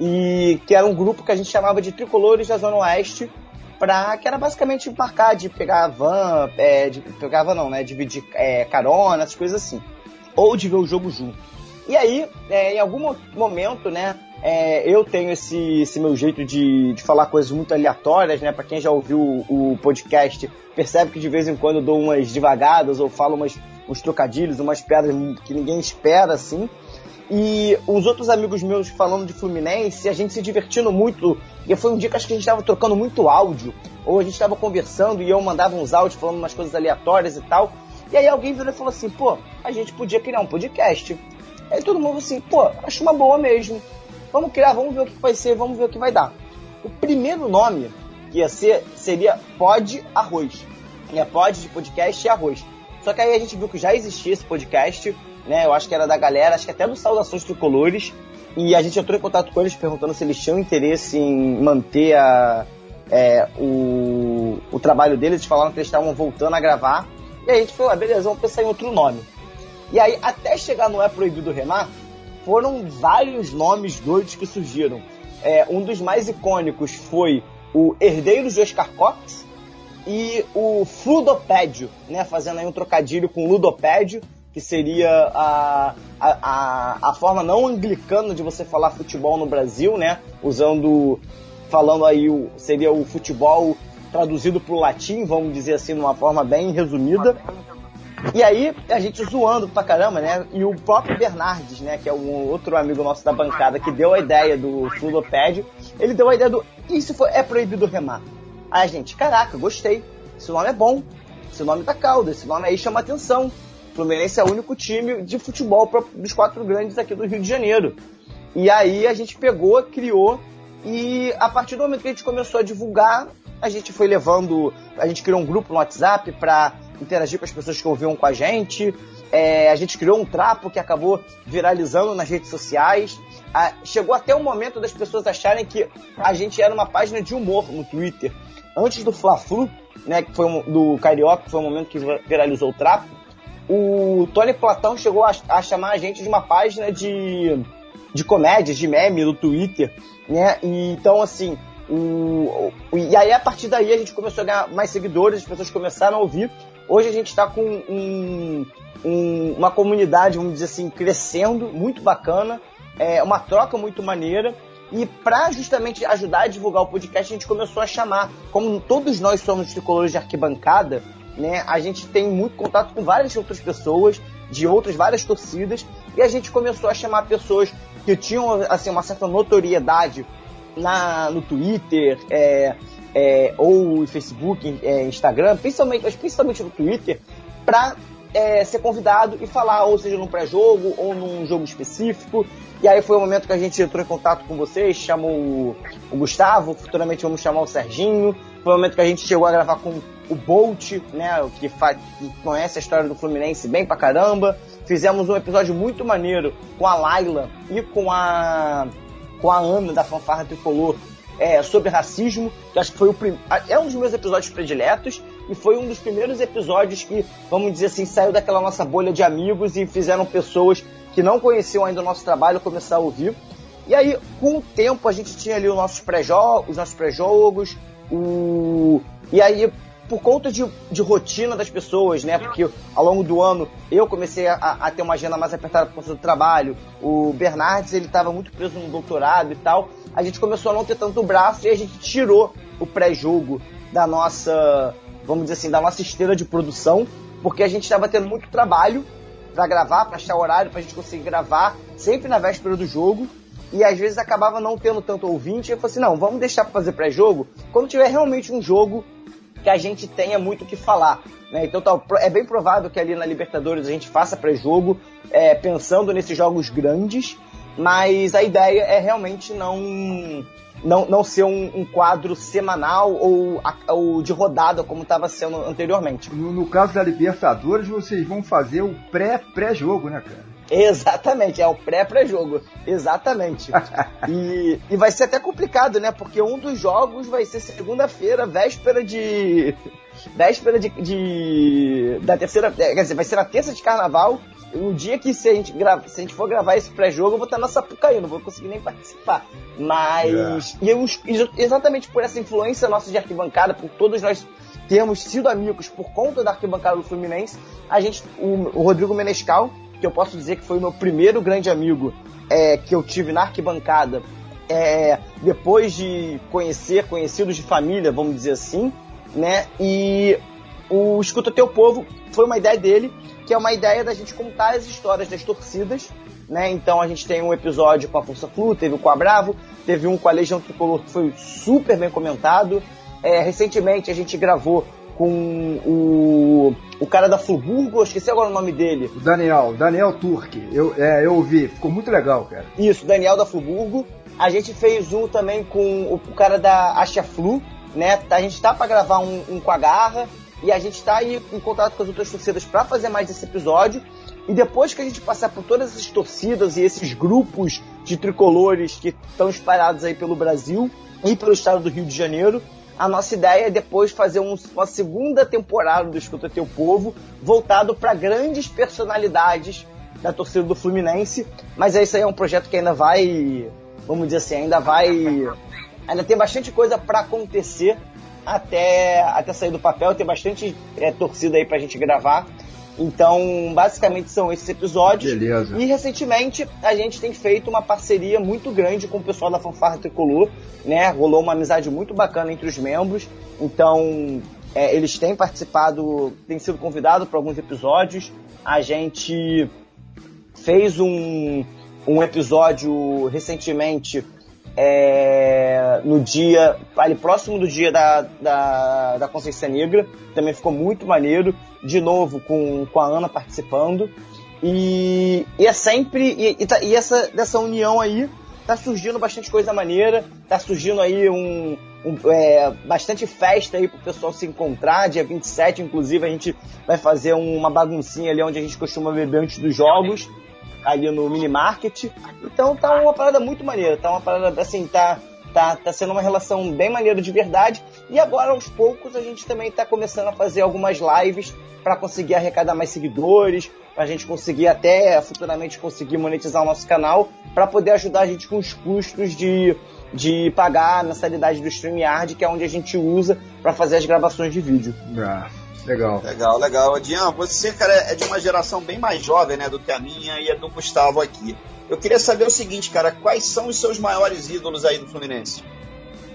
e que era um grupo que a gente chamava de Tricolores da Zona Oeste, pra, que era basicamente marcar de pegar van, é, de pegar van não, né, dividir é, carona, essas coisas assim, ou de ver o jogo junto. E aí, é, em algum momento, né, é, eu tenho esse, esse meu jeito de, de, falar coisas muito aleatórias, né? Para quem já ouviu o, o, podcast, percebe que de vez em quando eu dou umas devagadas ou falo umas, uns trocadilhos, umas piadas que ninguém espera, assim. E os outros amigos meus falando de Fluminense, a gente se divertindo muito. E foi um dia que acho que a gente estava trocando muito áudio, ou a gente estava conversando e eu mandava uns áudios falando umas coisas aleatórias e tal. E aí alguém virou e falou assim: pô, a gente podia criar um podcast. Aí todo mundo assim: pô, acho uma boa mesmo. Vamos criar, vamos ver o que vai ser, vamos ver o que vai dar. O primeiro nome que ia ser seria Pod Arroz. É Pod de podcast e arroz. Só que aí a gente viu que já existia esse podcast, né? Eu acho que era da galera, acho que até do Saudações Tricolores. E a gente entrou em contato com eles perguntando se eles tinham interesse em manter a, é, o, o trabalho deles. Eles falaram que eles estavam voltando a gravar. E aí a gente falou, ah, beleza, vamos pensar em outro nome. E aí, até chegar no É Proibido Remar, foram vários nomes doidos que surgiram. É, um dos mais icônicos foi o Herdeiros de Oscar Cox e o Fludopédio, né, fazendo aí um trocadilho com Ludopédio, que seria a, a, a, forma não anglicana de você falar futebol no Brasil, né, usando, falando aí, o, seria o futebol traduzido para o latim, vamos dizer assim, de uma forma bem resumida. E aí, a gente zoando pra caramba, né? E o próprio Bernardes, né? Que é um outro amigo nosso da bancada que deu a ideia do Fludopédio, ele deu a ideia do. Se for, é proibido remar? Aí a gente, caraca, gostei. Esse nome é bom. Esse nome tá caldo. Esse nome aí chama atenção. Fluminense é o único time de futebol dos quatro grandes aqui do Rio de Janeiro. E aí a gente pegou, criou, e a partir do momento que a gente começou a divulgar, a gente foi levando. A gente criou um grupo no WhatsApp para interagir com as pessoas que ouviam com a gente. É, a gente criou um trapo que acabou viralizando nas redes sociais. A, chegou até o momento das pessoas acharem que a gente era uma página de humor no Twitter. Antes do Fla-Flu, né, que foi um, do Carioca, que foi o momento que viralizou o trapo, o Tony Platão chegou a, a chamar a gente de uma página de, de comédia, de meme no Twitter, né? E, então, assim, o, o, e aí a partir daí a gente começou a ganhar mais seguidores, as pessoas começaram a ouvir Hoje a gente está com um, um, uma comunidade, vamos dizer assim, crescendo, muito bacana, é, uma troca muito maneira. E para justamente ajudar a divulgar o podcast, a gente começou a chamar, como todos nós somos tricolores de arquibancada, né? A gente tem muito contato com várias outras pessoas, de outras várias torcidas, e a gente começou a chamar pessoas que tinham assim uma certa notoriedade na no Twitter, é, é, ou Facebook, é, Instagram, principalmente, mas principalmente no Twitter, para é, ser convidado e falar, ou seja, num pré-jogo ou num jogo específico. E aí foi o momento que a gente entrou em contato com vocês, chamou o, o Gustavo, futuramente vamos chamar o Serginho. Foi o momento que a gente chegou a gravar com o Bolt, né, que, que conhece a história do Fluminense bem pra caramba. Fizemos um episódio muito maneiro com a Laila e com a com a Ana da Fanfarra Tricolor, é, sobre racismo, que acho que foi o é um dos meus episódios prediletos e foi um dos primeiros episódios que, vamos dizer assim, saiu daquela nossa bolha de amigos e fizeram pessoas que não conheciam ainda o nosso trabalho começar a ouvir. E aí, com o tempo, a gente tinha ali os nossos pré-jogos, os nossos pré-jogos, o... e aí por conta de, de, rotina das pessoas, né? Porque ao longo do ano eu comecei a, a ter uma agenda mais apertada por conta do trabalho. O Bernardes, ele estava muito preso no doutorado e tal. A gente começou a não ter tanto braço e a gente tirou o pré-jogo da nossa, vamos dizer assim, da nossa esteira de produção, porque a gente estava tendo muito trabalho para gravar, para achar horário, para a gente conseguir gravar sempre na véspera do jogo. E às vezes acabava não tendo tanto ouvinte. Eu falei assim: não, vamos deixar para fazer pré-jogo quando tiver realmente um jogo que a gente tenha muito o que falar. Né? Então tá, é bem provável que ali na Libertadores a gente faça pré-jogo, é, pensando nesses jogos grandes, mas a ideia é realmente não não, não ser um, um quadro semanal ou, ou, de rodada como estava sendo anteriormente. No, no, caso da Libertadores, vocês vão fazer o pré-pré-jogo, né, cara? Exatamente, é o pré-pré-jogo. Exatamente. e, e vai ser até complicado, né? Porque um dos jogos vai ser segunda-feira, véspera de. Véspera de, de. Da terceira. É, quer dizer, vai ser na terça de carnaval. O dia que se a gente, grava, se a gente for gravar esse pré-jogo, eu vou estar na Sapucaí, não vou conseguir nem participar. Mas. Yeah. E eu, exatamente por essa influência nossa de arquibancada, por todos nós termos sido amigos por conta da arquibancada do Fluminense, a gente. O, o Rodrigo Menescal que eu posso dizer que foi o meu primeiro grande amigo é, que eu tive na arquibancada, é, depois de conhecer conhecidos de família, vamos dizer assim, né? E o Escuta Teu Povo foi uma ideia dele, que é uma ideia da gente contar as histórias das torcidas, né? Então a gente tem um episódio com a Força Flu, teve com a Bravo, teve um com a Legião Tricolor que foi super bem comentado. É, recentemente a gente gravou com o, o cara da Friburgo, esqueci agora o nome dele. O Daniel, Daniel Turk. Eu, é, eu ouvi, ficou muito legal, cara. Isso, Daniel da Friburgo. A gente fez um também com o, o cara da Acha Flu, né? A gente tá para gravar um, um, com a Garra e a gente tá aí em contato com as outras torcidas para fazer mais esse episódio. E depois que a gente passar por todas essas torcidas e esses grupos de tricolores que estão espalhados aí pelo Brasil e pelo estado do Rio de Janeiro, a nossa ideia é depois fazer um, uma segunda temporada do Escuta Teu Povo, voltado para grandes personalidades da torcida do Fluminense. Mas isso aí é um projeto que ainda vai, vamos dizer assim, ainda vai. Ainda tem bastante coisa para acontecer até, até sair do papel. Tem bastante é, torcida aí pra gente gravar. Então, basicamente são esses episódios. Beleza. E recentemente a gente tem feito uma parceria muito grande com o pessoal da Fanfarra Tricolor, né? Rolou uma amizade muito bacana entre os membros. Então, é, eles têm participado, têm sido convidados para alguns episódios. A gente fez um, um episódio recentemente é, no dia, ali próximo do dia da, da, da Consciência Negra, também ficou muito maneiro, de novo com, com a Ana participando, e, e é sempre, e, e, tá, e, essa, dessa união aí, tá surgindo bastante coisa maneira, tá surgindo aí um, um é, bastante festa aí pro pessoal se encontrar, dia 27 inclusive a gente vai fazer uma baguncinha ali onde a gente costuma beber antes dos jogos, ali no mini market. Então tá uma parada muito maneira, tá uma parada assim, tá tá, tá sendo uma relação bem maneira de verdade. E agora aos poucos a gente também tá começando a fazer algumas lives para conseguir arrecadar mais seguidores, para a gente conseguir até futuramente conseguir monetizar o nosso canal, para poder ajudar a gente com os custos de de pagar a mensalidade do StreamYard, que é onde a gente usa para fazer as gravações de vídeo. Ah. Legal. Legal, legal. Dian, você, cara, é de uma geração bem mais jovem, né, do que a minha e a do Gustavo aqui. Eu queria saber o seguinte, cara, quais são os seus maiores ídolos aí do Fluminense?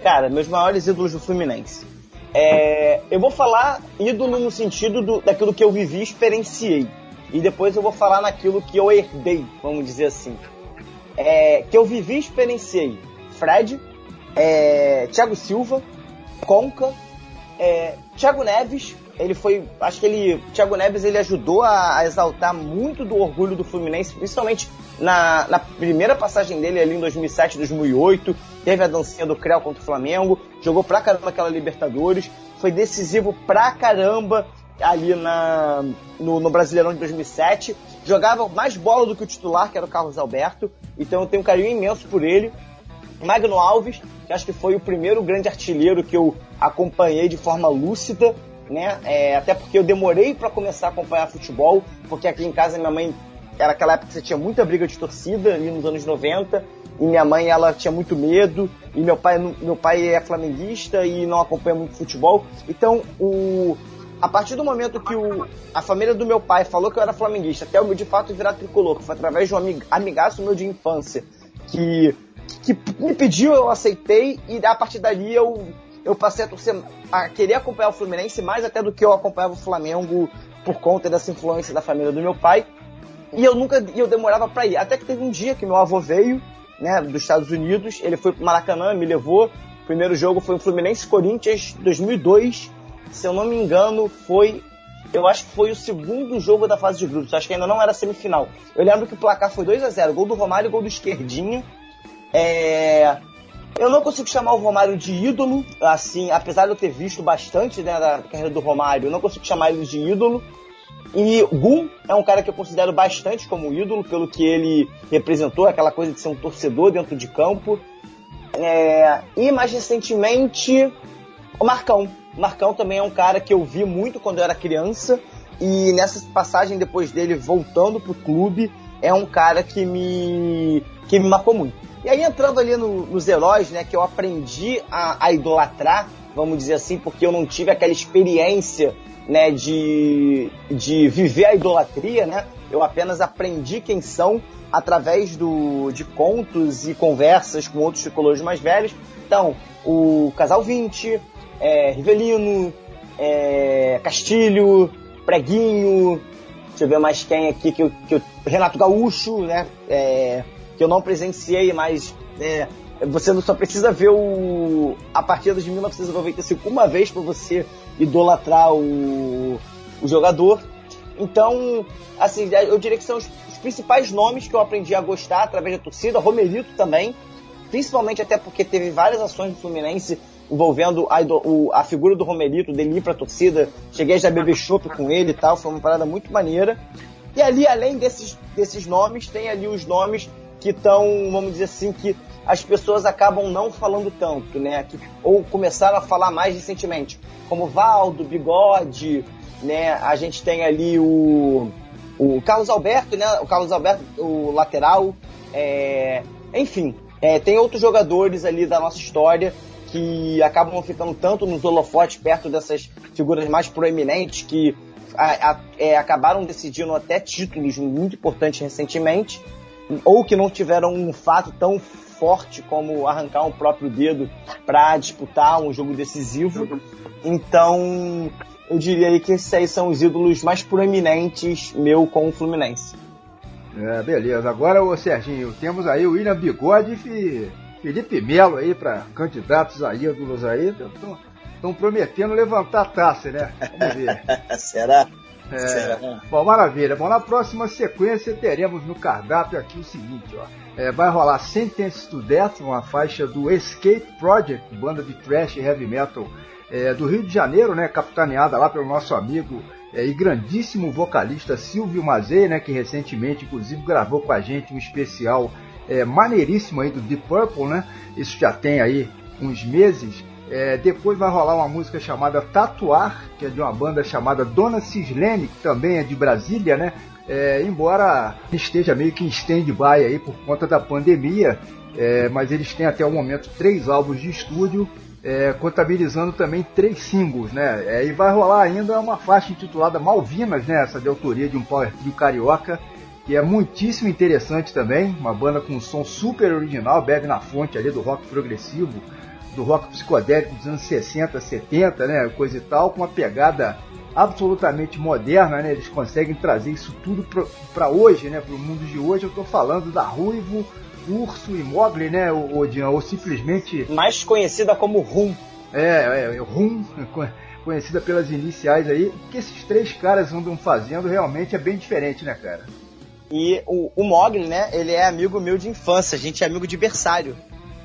Cara, meus maiores ídolos do Fluminense. É, eu vou falar ídolo no sentido do, daquilo que eu vivi e experienciei. E depois eu vou falar naquilo que eu herdei, vamos dizer assim. É, que eu vivi e experienciei. Fred, é, Thiago Silva, Conca, é, Thiago Neves, ele foi, acho que ele, Thiago Neves, ele ajudou a, a, exaltar muito do orgulho do Fluminense, principalmente na, na primeira passagem dele ali em 2007, 2008, teve a dancinha do Creu contra o Flamengo, jogou pra caramba aquela Libertadores, foi decisivo pra caramba ali na, no, no Brasileirão de 2007, jogava mais bola do que o titular, que era o Carlos Alberto, então eu tenho um carinho imenso por ele. Magno Alves, que acho que foi o primeiro grande artilheiro que eu acompanhei de forma lúcida, né? É, até porque eu demorei para começar a acompanhar futebol, porque aqui em casa minha mãe era aquela época que você tinha muita briga de torcida, ali nos anos 90, e minha mãe ela tinha muito medo, e meu pai, meu pai é flamenguista e não acompanha muito futebol. Então, o, a partir do momento que o, a família do meu pai falou que eu era flamenguista, até eu de fato virar tricolor, que foi através de um amig, amigaço meu de infância, que que me pediu, eu aceitei, e a partir dali eu, eu passei a torcer, a querer acompanhar o Fluminense mais até do que eu acompanhava o Flamengo por conta dessa influência da família do meu pai. E eu nunca, eu demorava para ir. Até que teve um dia que meu avô veio, né, dos Estados Unidos, ele foi pro Maracanã, me levou. O primeiro jogo foi o Fluminense Corinthians 2002. Se eu não me engano, foi eu acho que foi o segundo jogo da fase de grupos, acho que ainda não era semifinal. Eu lembro que o placar foi 2 a 0 gol do Romário gol do Esquerdinha. É... Eu não consigo chamar o Romário de ídolo, assim, apesar de eu ter visto bastante né, da carreira do Romário, eu não consigo chamar ele de ídolo. E Gum é um cara que eu considero bastante como ídolo, pelo que ele representou, aquela coisa de ser um torcedor dentro de campo. É... E mais recentemente, o Marcão. O Marcão também é um cara que eu vi muito quando eu era criança. E nessa passagem depois dele voltando pro clube, é um cara que me, que me marcou muito. E aí entrando ali no, nos heróis, né, que eu aprendi a, a, idolatrar, vamos dizer assim, porque eu não tive aquela experiência, né, de, de viver a idolatria, né? Eu apenas aprendi quem são através do, de contos e conversas com outros tricolores mais velhos. Então, o Casal 20, é, Rivelino, é, Castilho, Preguinho, deixa eu ver mais quem aqui, que que Renato Gaúcho, né? É, que eu não presenciei, mas é, você só precisa ver o, a partida de 1995 uma vez para você idolatrar o, o jogador. Então, assim, eu diria que são os, os, principais nomes que eu aprendi a gostar através da torcida. Romerito também, principalmente até porque teve várias ações do Fluminense envolvendo a, o, a figura do Romerito, dele ir pra torcida. Cheguei a beber chopp com ele e tal, foi uma parada muito maneira. E ali, além desses, desses nomes, tem ali os nomes que estão, vamos dizer assim, que as pessoas acabam não falando tanto, né? Que, ou começaram a falar mais recentemente, como Valdo, Bigode, né? A gente tem ali o, o Carlos Alberto, né? O Carlos Alberto, o lateral, é, enfim, é, tem outros jogadores ali da nossa história que acabam ficando tanto nos holofotes perto dessas figuras mais proeminentes que a, a, é, acabaram decidindo até títulos muito importantes recentemente ou que não tiveram um fato tão forte como arrancar um próprio dedo para disputar um jogo decisivo. Então, eu diria aí que esses aí são os ídolos mais proeminentes meu com o Fluminense. É, beleza. Agora, o Serginho, temos aí o William Bigode e Felipe Melo aí para candidatos a ídolos aí. Estão prometendo levantar a taça, né? Vamos ver. Será? É, bom, maravilha. Bom, na próxima sequência teremos no cardápio aqui o seguinte, ó. É, vai rolar Sentence to Death, uma faixa do Escape Project, banda de thrash e heavy metal é, do Rio de Janeiro, né, capitaneada lá pelo nosso amigo é, e grandíssimo vocalista Silvio Mazei, né, que recentemente, inclusive, gravou com a gente um especial é, maneiríssimo aí do Deep Purple, né? Isso já tem aí uns meses. É, depois vai rolar uma música chamada Tatuar, que é de uma banda chamada Dona Cislene, que também é de Brasília, né? É, embora esteja meio que em stand-by aí por conta da pandemia, é, mas eles têm até o momento três álbuns de estúdio, é, contabilizando também três singles, né? É, e vai rolar ainda uma faixa intitulada Malvinas, né? Essa de autoria de um power trio carioca, que é muitíssimo interessante também, uma banda com um som super original, bebe na fonte ali do rock progressivo, do rock psicodélico dos anos 60, 70, né, coisa e tal, com uma pegada absolutamente moderna, né? Eles conseguem trazer isso tudo para hoje, né, para o mundo de hoje. Eu estou falando da Ruivo, Urso e Mogli, né, Odian, ou simplesmente mais conhecida como Rum. É, é, Rum, conhecida pelas iniciais aí. O que esses três caras andam fazendo realmente é bem diferente, né, cara? E o, o Mogli, né, ele é amigo meu de infância, a gente é amigo de berçário.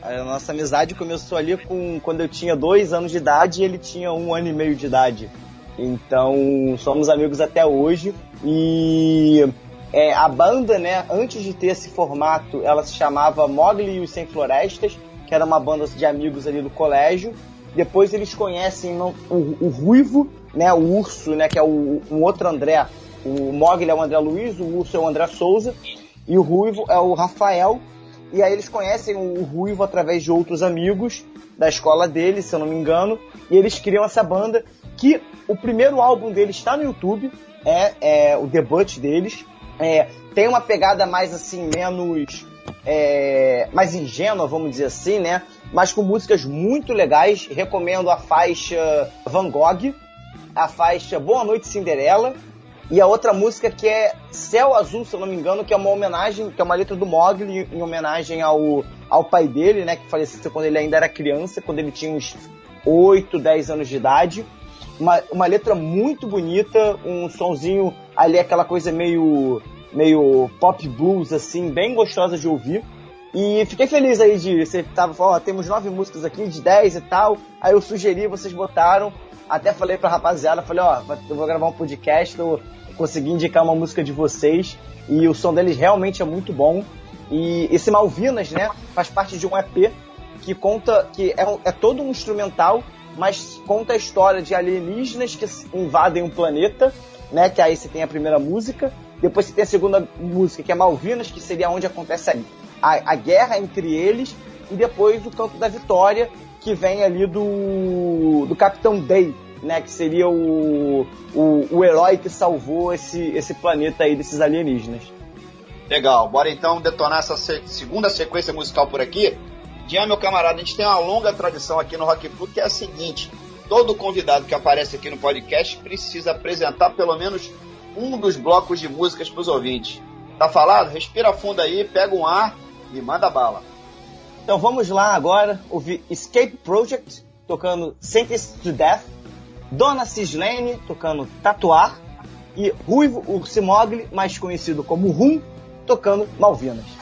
A nossa amizade começou ali com quando eu tinha dois anos de idade e ele tinha um ano e meio de idade. Então somos amigos até hoje e é, a banda, né, antes de ter esse formato, ela se chamava Mogli e os Sem Florestas. que era uma banda de amigos ali do colégio. Depois eles conhecem o, o Ruivo, né, o Urso, né, que é o, um outro André. O Mogli é o André Luiz, o Urso é o André Souza e o Ruivo é o Rafael. E aí eles conhecem o Ruivo através de outros amigos da escola dele, se eu não me engano, e eles criam essa banda que o primeiro álbum deles está no YouTube, é, é o debut deles. É, tem uma pegada mais assim, menos. É, mais ingênua, vamos dizer assim, né? Mas com músicas muito legais. Recomendo a faixa Van Gogh, a faixa Boa Noite Cinderela e a outra música que é Céu Azul, se eu não me engano, que é uma homenagem, que é uma letra do Mogli em homenagem ao, ao pai dele, né? Que faleceu quando ele ainda era criança, quando ele tinha uns 8, 10 anos de idade. Uma, uma letra muito bonita, um sonzinho ali, aquela coisa meio, meio pop blues, assim, bem gostosa de ouvir. E fiquei feliz aí de. Você tava falando, ó, temos nove músicas aqui, de 10 e tal. Aí eu sugeri, vocês botaram. Até falei pra rapaziada, falei, ó, eu vou gravar um podcast, eu consegui indicar uma música de vocês. E o som deles realmente é muito bom. E esse Malvinas, né, faz parte de um EP que conta, que é, é todo um instrumental, mas conta a história de alienígenas que invadem um planeta, né, que aí você tem a primeira música. Depois você tem a segunda música, que é Malvinas, que seria onde acontece a, a, a guerra entre eles. E depois o Canto da Vitória, que vem ali do, do Capitão Day, né? Que seria o, o, o herói que salvou esse, esse planeta aí desses alienígenas. Legal, bora então detonar essa se segunda sequência musical por aqui. Dian, meu camarada, a gente tem uma longa tradição aqui no Rock Flu que é a seguinte: todo convidado que aparece aqui no podcast precisa apresentar pelo menos um dos blocos de músicas para os ouvintes. Tá falado? Respira fundo aí, pega um ar e manda bala. Então vamos lá agora ouvir Escape Project tocando Sentenced to Death, Dona Cislene tocando Tatuar e Ruivo Ursimogli, mais conhecido como Rum, tocando Malvinas.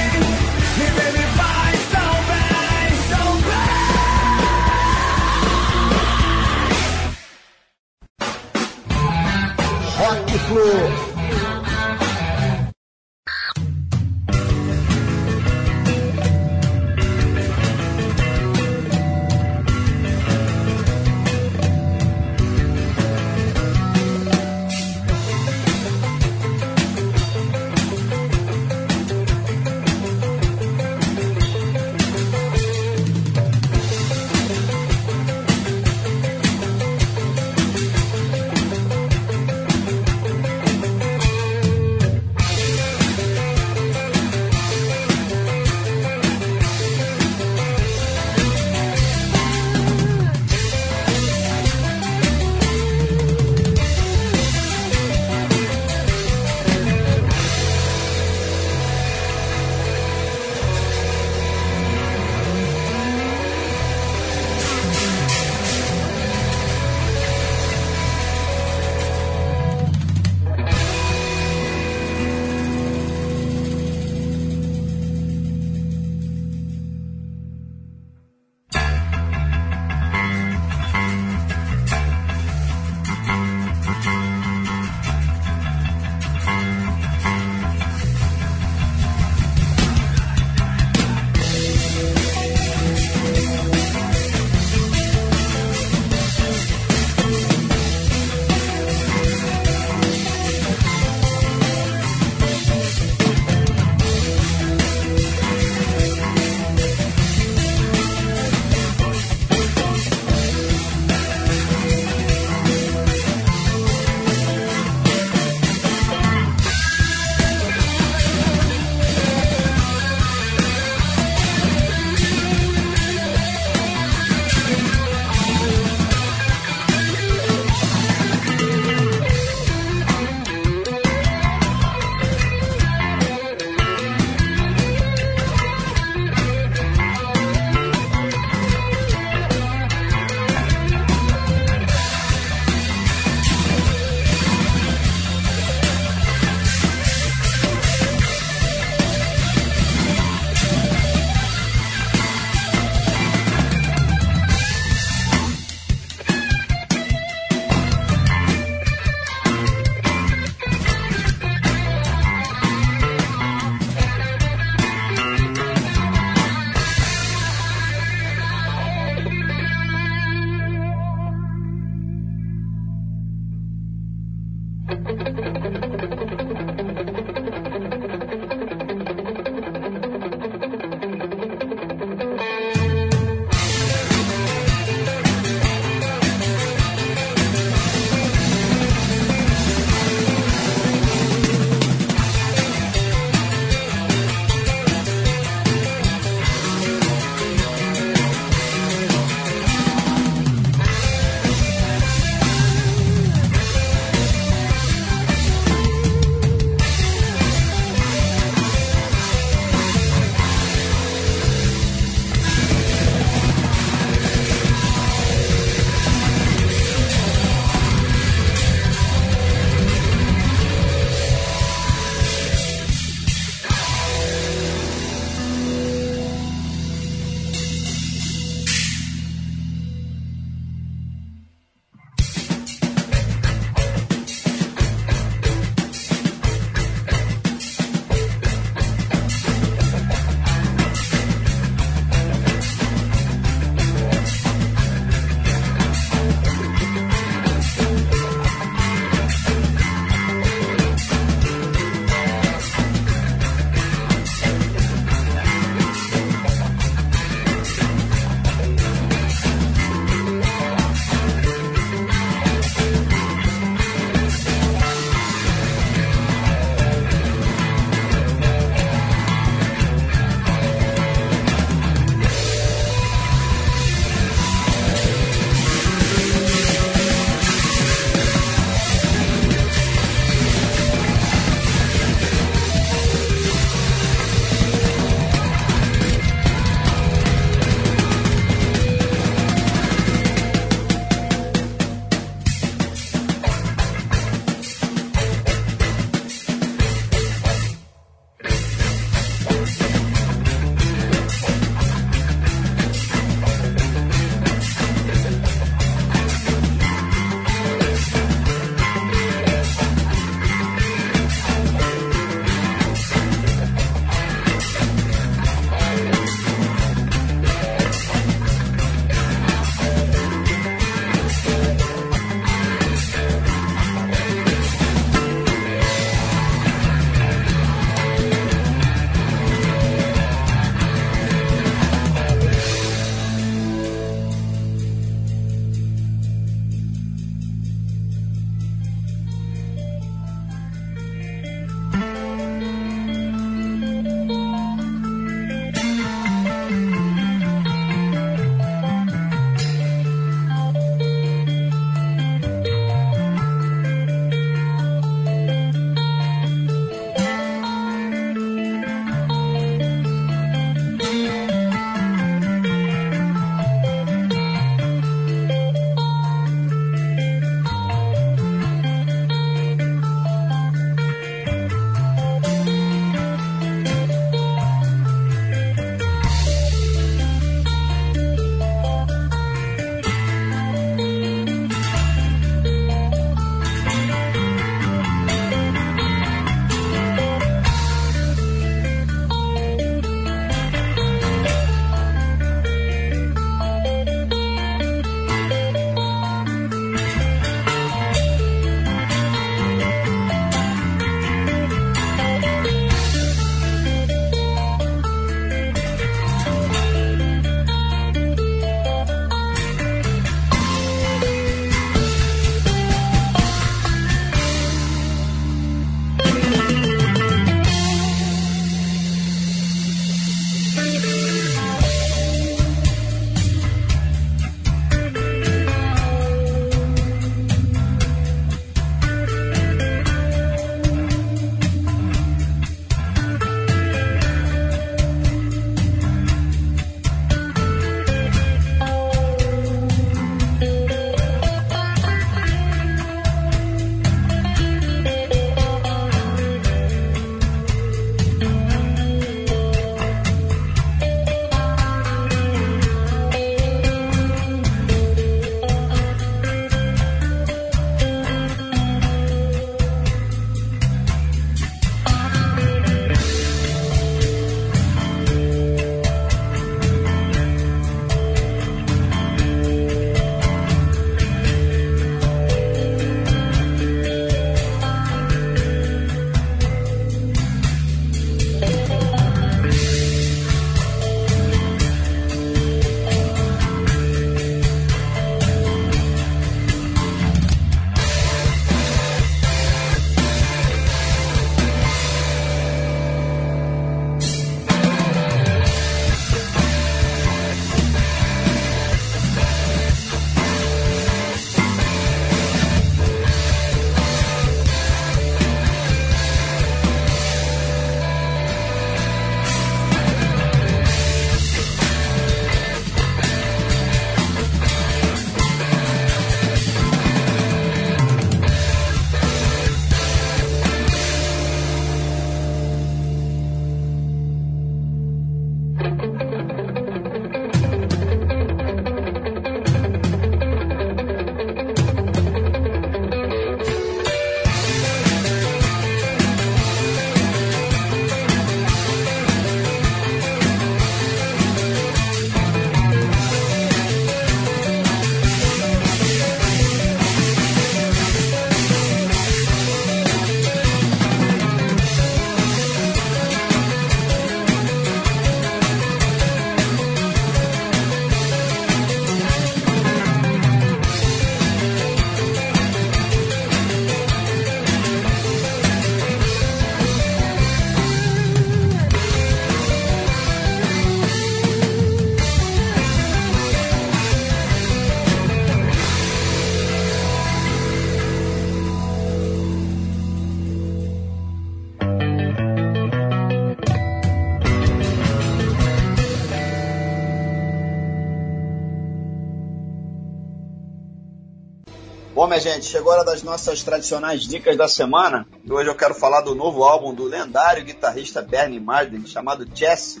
Minha gente, chegou a hora das nossas tradicionais dicas da semana. E hoje eu quero falar do novo álbum do lendário guitarrista Bernie Marsden, chamado Chess.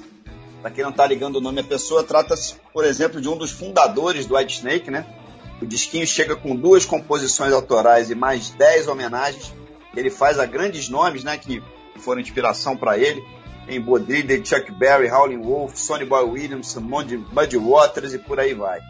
Para quem não está ligando o nome à pessoa, trata-se, por exemplo, de um dos fundadores do White Snake, né? O disquinho chega com duas composições autorais e mais dez homenagens. Ele faz a grandes nomes, né, que foram inspiração para ele, em Bodrilha, Chuck Berry, Howlin' Wolf, Sonny Boy Williams, Muddy Waters e por aí vai.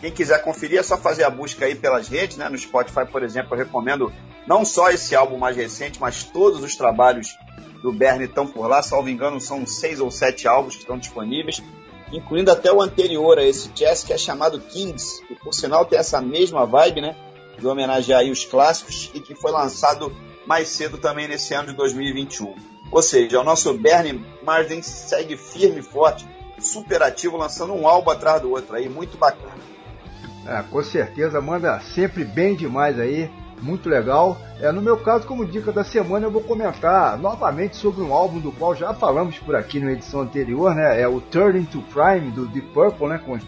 Quem quiser conferir é só fazer a busca aí pelas redes, né? No Spotify, por exemplo, eu recomendo não só esse álbum mais recente, mas todos os trabalhos do Bernie estão por lá. Salvo engano, são seis ou sete álbuns que estão disponíveis, incluindo até o anterior a esse jazz, que é chamado Kings, que por sinal tem essa mesma vibe, né? De homenagear aí os clássicos e que foi lançado mais cedo também nesse ano de 2021. Ou seja, o nosso Bernie Marsden segue firme e forte, super ativo, lançando um álbum atrás do outro aí, muito bacana. É, com certeza, manda sempre bem demais aí, muito legal. É, no meu caso, como dica da semana, eu vou comentar novamente sobre um álbum do qual já falamos por aqui na edição anterior, né? É o Turning to Crime do Deep Purple, né? Com,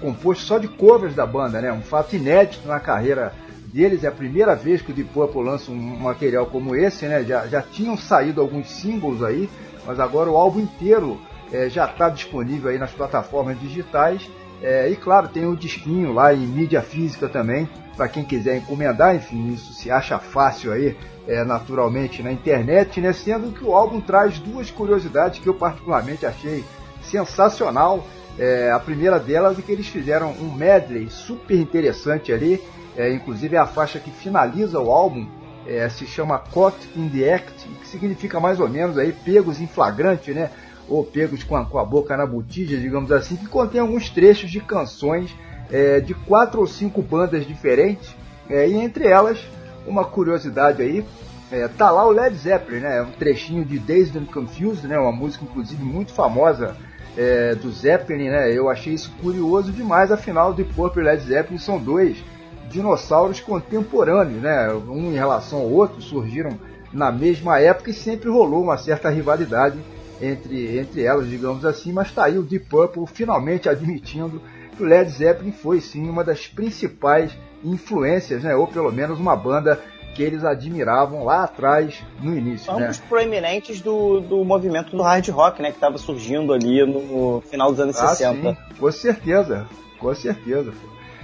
composto só de covers da banda, né? Um fato inédito na carreira deles. É a primeira vez que o Deep Purple lança um material como esse, né? Já, já tinham saído alguns símbolos aí, mas agora o álbum inteiro é, já está disponível aí nas plataformas digitais. É, e claro, tem o disquinho lá em mídia física também, para quem quiser encomendar, enfim, isso se acha fácil aí, é, naturalmente, na internet, né? Sendo que o álbum traz duas curiosidades que eu particularmente achei sensacional. É, a primeira delas é que eles fizeram um medley super interessante ali, é, inclusive a faixa que finaliza o álbum, é, se chama Caught in the Act, que significa mais ou menos aí pegos em flagrante, né? Ou pegos com a, com a boca na botija, digamos assim, que contém alguns trechos de canções é, de quatro ou cinco bandas diferentes, é, e entre elas, uma curiosidade aí, é, tá lá o Led Zeppelin, né? É um trechinho de Dazed and Confused, né? Uma música inclusive muito famosa é, do Zeppelin, né? Eu achei isso curioso demais, afinal, de Purple e Led Zeppelin são dois dinossauros contemporâneos, né? Um em relação ao outro, surgiram na mesma época e sempre rolou uma certa rivalidade entre, entre elas, digamos assim, mas está aí o Deep Purple finalmente admitindo que o Led Zeppelin foi sim uma das principais influências, né, ou pelo menos uma banda que eles admiravam lá atrás no início. Um né? proeminentes do, do movimento do hard rock, né, que estava surgindo ali no final dos anos ah, 60. Sim, com certeza, com certeza.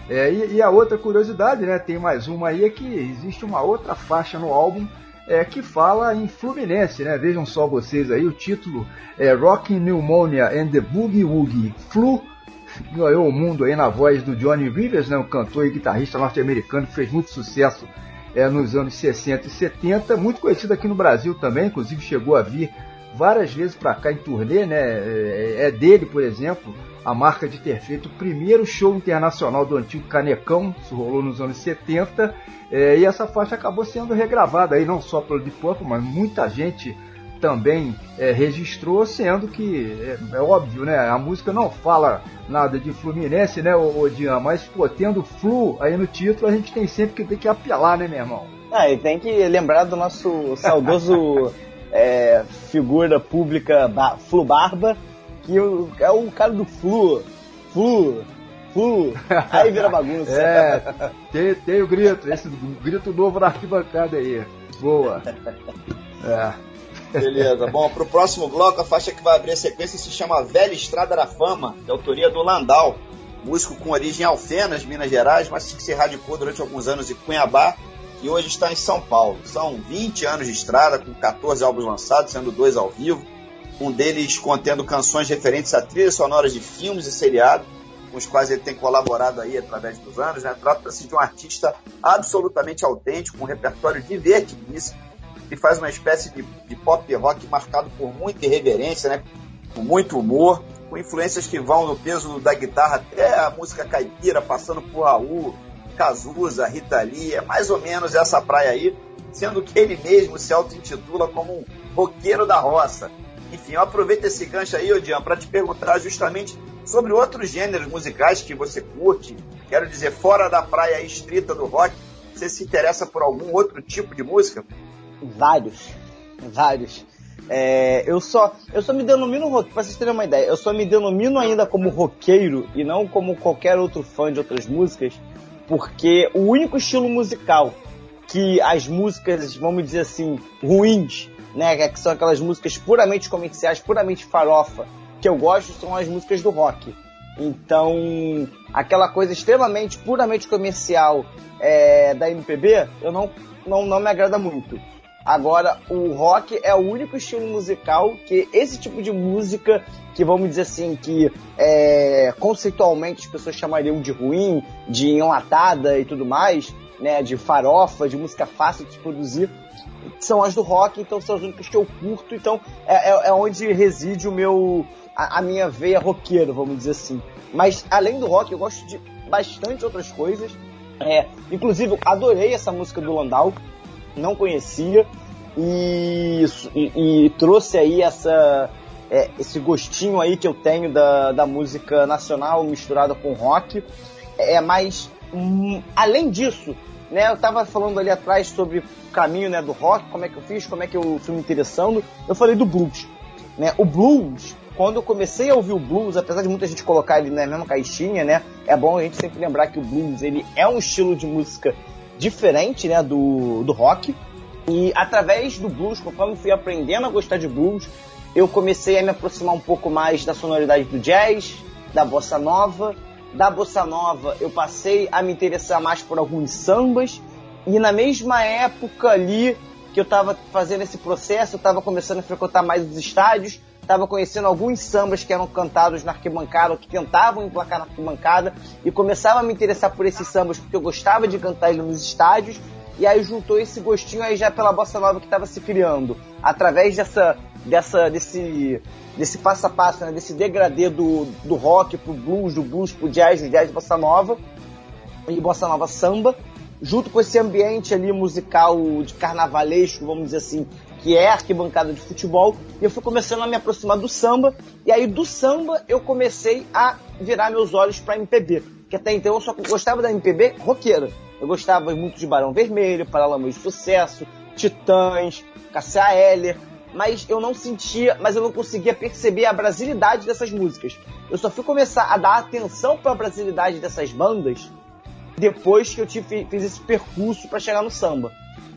É, e, e, a outra curiosidade, né, tem mais uma aí, é que existe uma outra faixa no álbum é, que fala em Fluminense, né? Vejam só vocês aí, o título é Rocking Pneumonia and the Boogie Woogie Flu ganhou o mundo aí na voz do Johnny Rivers, né? um cantor e guitarrista norte-americano que fez muito sucesso é, nos anos 60 e 70, muito conhecido aqui no Brasil também, inclusive chegou a vir várias vezes para cá em turnê, né? É, é dele, por exemplo, a marca de ter feito o primeiro show internacional do antigo Canecão, isso rolou nos anos 70, é, e essa faixa acabou sendo regravada aí não só pelo Deep Purple, mas muita gente também é, registrou, sendo que é, é, óbvio, né? A música não fala nada de Fluminense, né, Odian? Mas pô, tendo Flu aí no título, a gente tem sempre que ter que apelar, né, meu irmão? Ah, e tem que lembrar do nosso saudoso é, figura pública Flu Barba, que é o cara do Flu. Flu, Flu. Aí vira bagunça. é, tem, tem o grito, esse grito novo na arquibancada aí. Boa. É. Beleza. Bom, pro próximo bloco, a faixa que vai abrir a sequência se chama Velha Estrada da Fama, de autoria do Landau, músico com origem em Alfenas, Minas Gerais, mas que se radicou durante alguns anos em Cunhabá e hoje está em São Paulo. São 20 anos de estrada, com 14 álbuns lançados, sendo dois ao vivo um deles contendo canções referentes a trilhas sonoras de filmes e seriados, com os quais ele tem colaborado aí através dos anos. Né? Trata-se de um artista absolutamente autêntico, com um repertório divertidíssimo, que faz uma espécie de, de pop rock marcado por muita irreverência, né? com muito humor, com influências que vão no peso da guitarra até a música caipira, passando por Raul, Cazuza, Rita Lee, é mais ou menos essa praia aí, sendo que ele mesmo se auto-intitula como um roqueiro da roça. Enfim, eu aproveito esse gancho aí, Odian, para te perguntar justamente sobre outros gêneros musicais que você curte. Quero dizer, fora da praia estrita do rock, você se interessa por algum outro tipo de música? Vários. Vários. É, eu só eu só me denomino rock, pra vocês terem uma ideia, eu só me denomino ainda como roqueiro e não como qualquer outro fã de outras músicas, porque o único estilo musical que as músicas, vamos dizer assim, ruins, né, que são aquelas músicas puramente comerciais, puramente farofa, que eu gosto são as músicas do rock. Então, aquela coisa extremamente, puramente comercial é, da MPB, eu não, não, não me agrada muito. Agora, o rock é o único estilo musical que esse tipo de música, que vamos dizer assim, que é, conceitualmente as pessoas chamariam de ruim, de enlatada e tudo mais, né, de farofa, de música fácil de se produzir, são as do rock, então são as únicas que eu curto, então é, é, é onde reside o meu, a, a, minha veia roqueira, vamos dizer assim. Mas além do rock, eu gosto de bastante outras coisas. É, inclusive, adorei essa música do Landau, não conhecia, e, e, e trouxe aí essa, é, esse gostinho aí que eu tenho da, da música nacional misturada com rock. É, mas, hum, além disso, né, eu estava falando ali atrás sobre o caminho né, do rock, como é que eu fiz, como é que eu fui me interessando. Eu falei do blues. Né? O blues, quando eu comecei a ouvir o blues, apesar de muita gente colocar ele na mesma caixinha, né, é bom a gente sempre lembrar que o blues ele é um estilo de música diferente né, do, do rock. E através do blues, conforme fui aprendendo a gostar de blues, eu comecei a me aproximar um pouco mais da sonoridade do jazz, da bossa nova. Da bossa nova, eu passei a me interessar mais por alguns sambas. E na mesma época ali que eu estava fazendo esse processo, eu estava começando a frequentar mais os estádios, estava conhecendo alguns sambas que eram cantados na arquibancada, ou que tentavam emplacar na arquibancada, e começava a me interessar por esses sambas porque eu gostava de cantar eles nos estádios, e aí juntou esse gostinho aí já pela bossa nova que estava se criando, através dessa, dessa, desse, desse passo a passo, né, desse degradê do, do rock pro blues, do blues pro jazz, do jazz bossa nova e bossa nova samba, junto com esse ambiente ali musical de carnavalesco, vamos dizer assim, que é arquibancada de futebol, e eu fui começando a me aproximar do samba, e aí do samba eu comecei a virar meus olhos para MPB, que até então eu só gostava da MPB roqueira. Eu gostava muito de Barão Vermelho, Paralamas de Sucesso, Titãs, Cassia Eller, mas eu não sentia, mas eu não conseguia perceber a brasilidade dessas músicas. Eu só fui começar a dar atenção para a brasilidade dessas bandas depois que eu tive, fiz esse percurso para chegar no samba.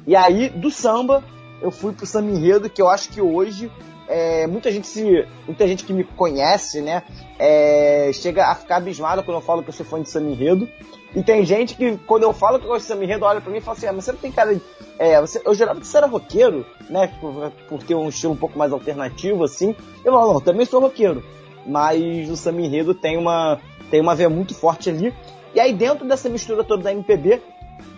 E aí, do samba, eu fui pro samba enredo, que eu acho que hoje é, muita gente se, muita gente que me conhece, né, é, chega a ficar abismada quando eu falo que eu sou fã de samba enredo. E tem gente que, quando eu falo que eu gosto de samba enredo, olha pra mim e fala assim, ah, mas você não tem cara de... É, você, eu jurava que você era roqueiro, né, por, por, ter um estilo um pouco mais alternativo, assim. Eu falo, não, também sou roqueiro. Mas o samba enredo tem uma, tem uma veia muito forte ali. E aí dentro dessa mistura toda da MPB,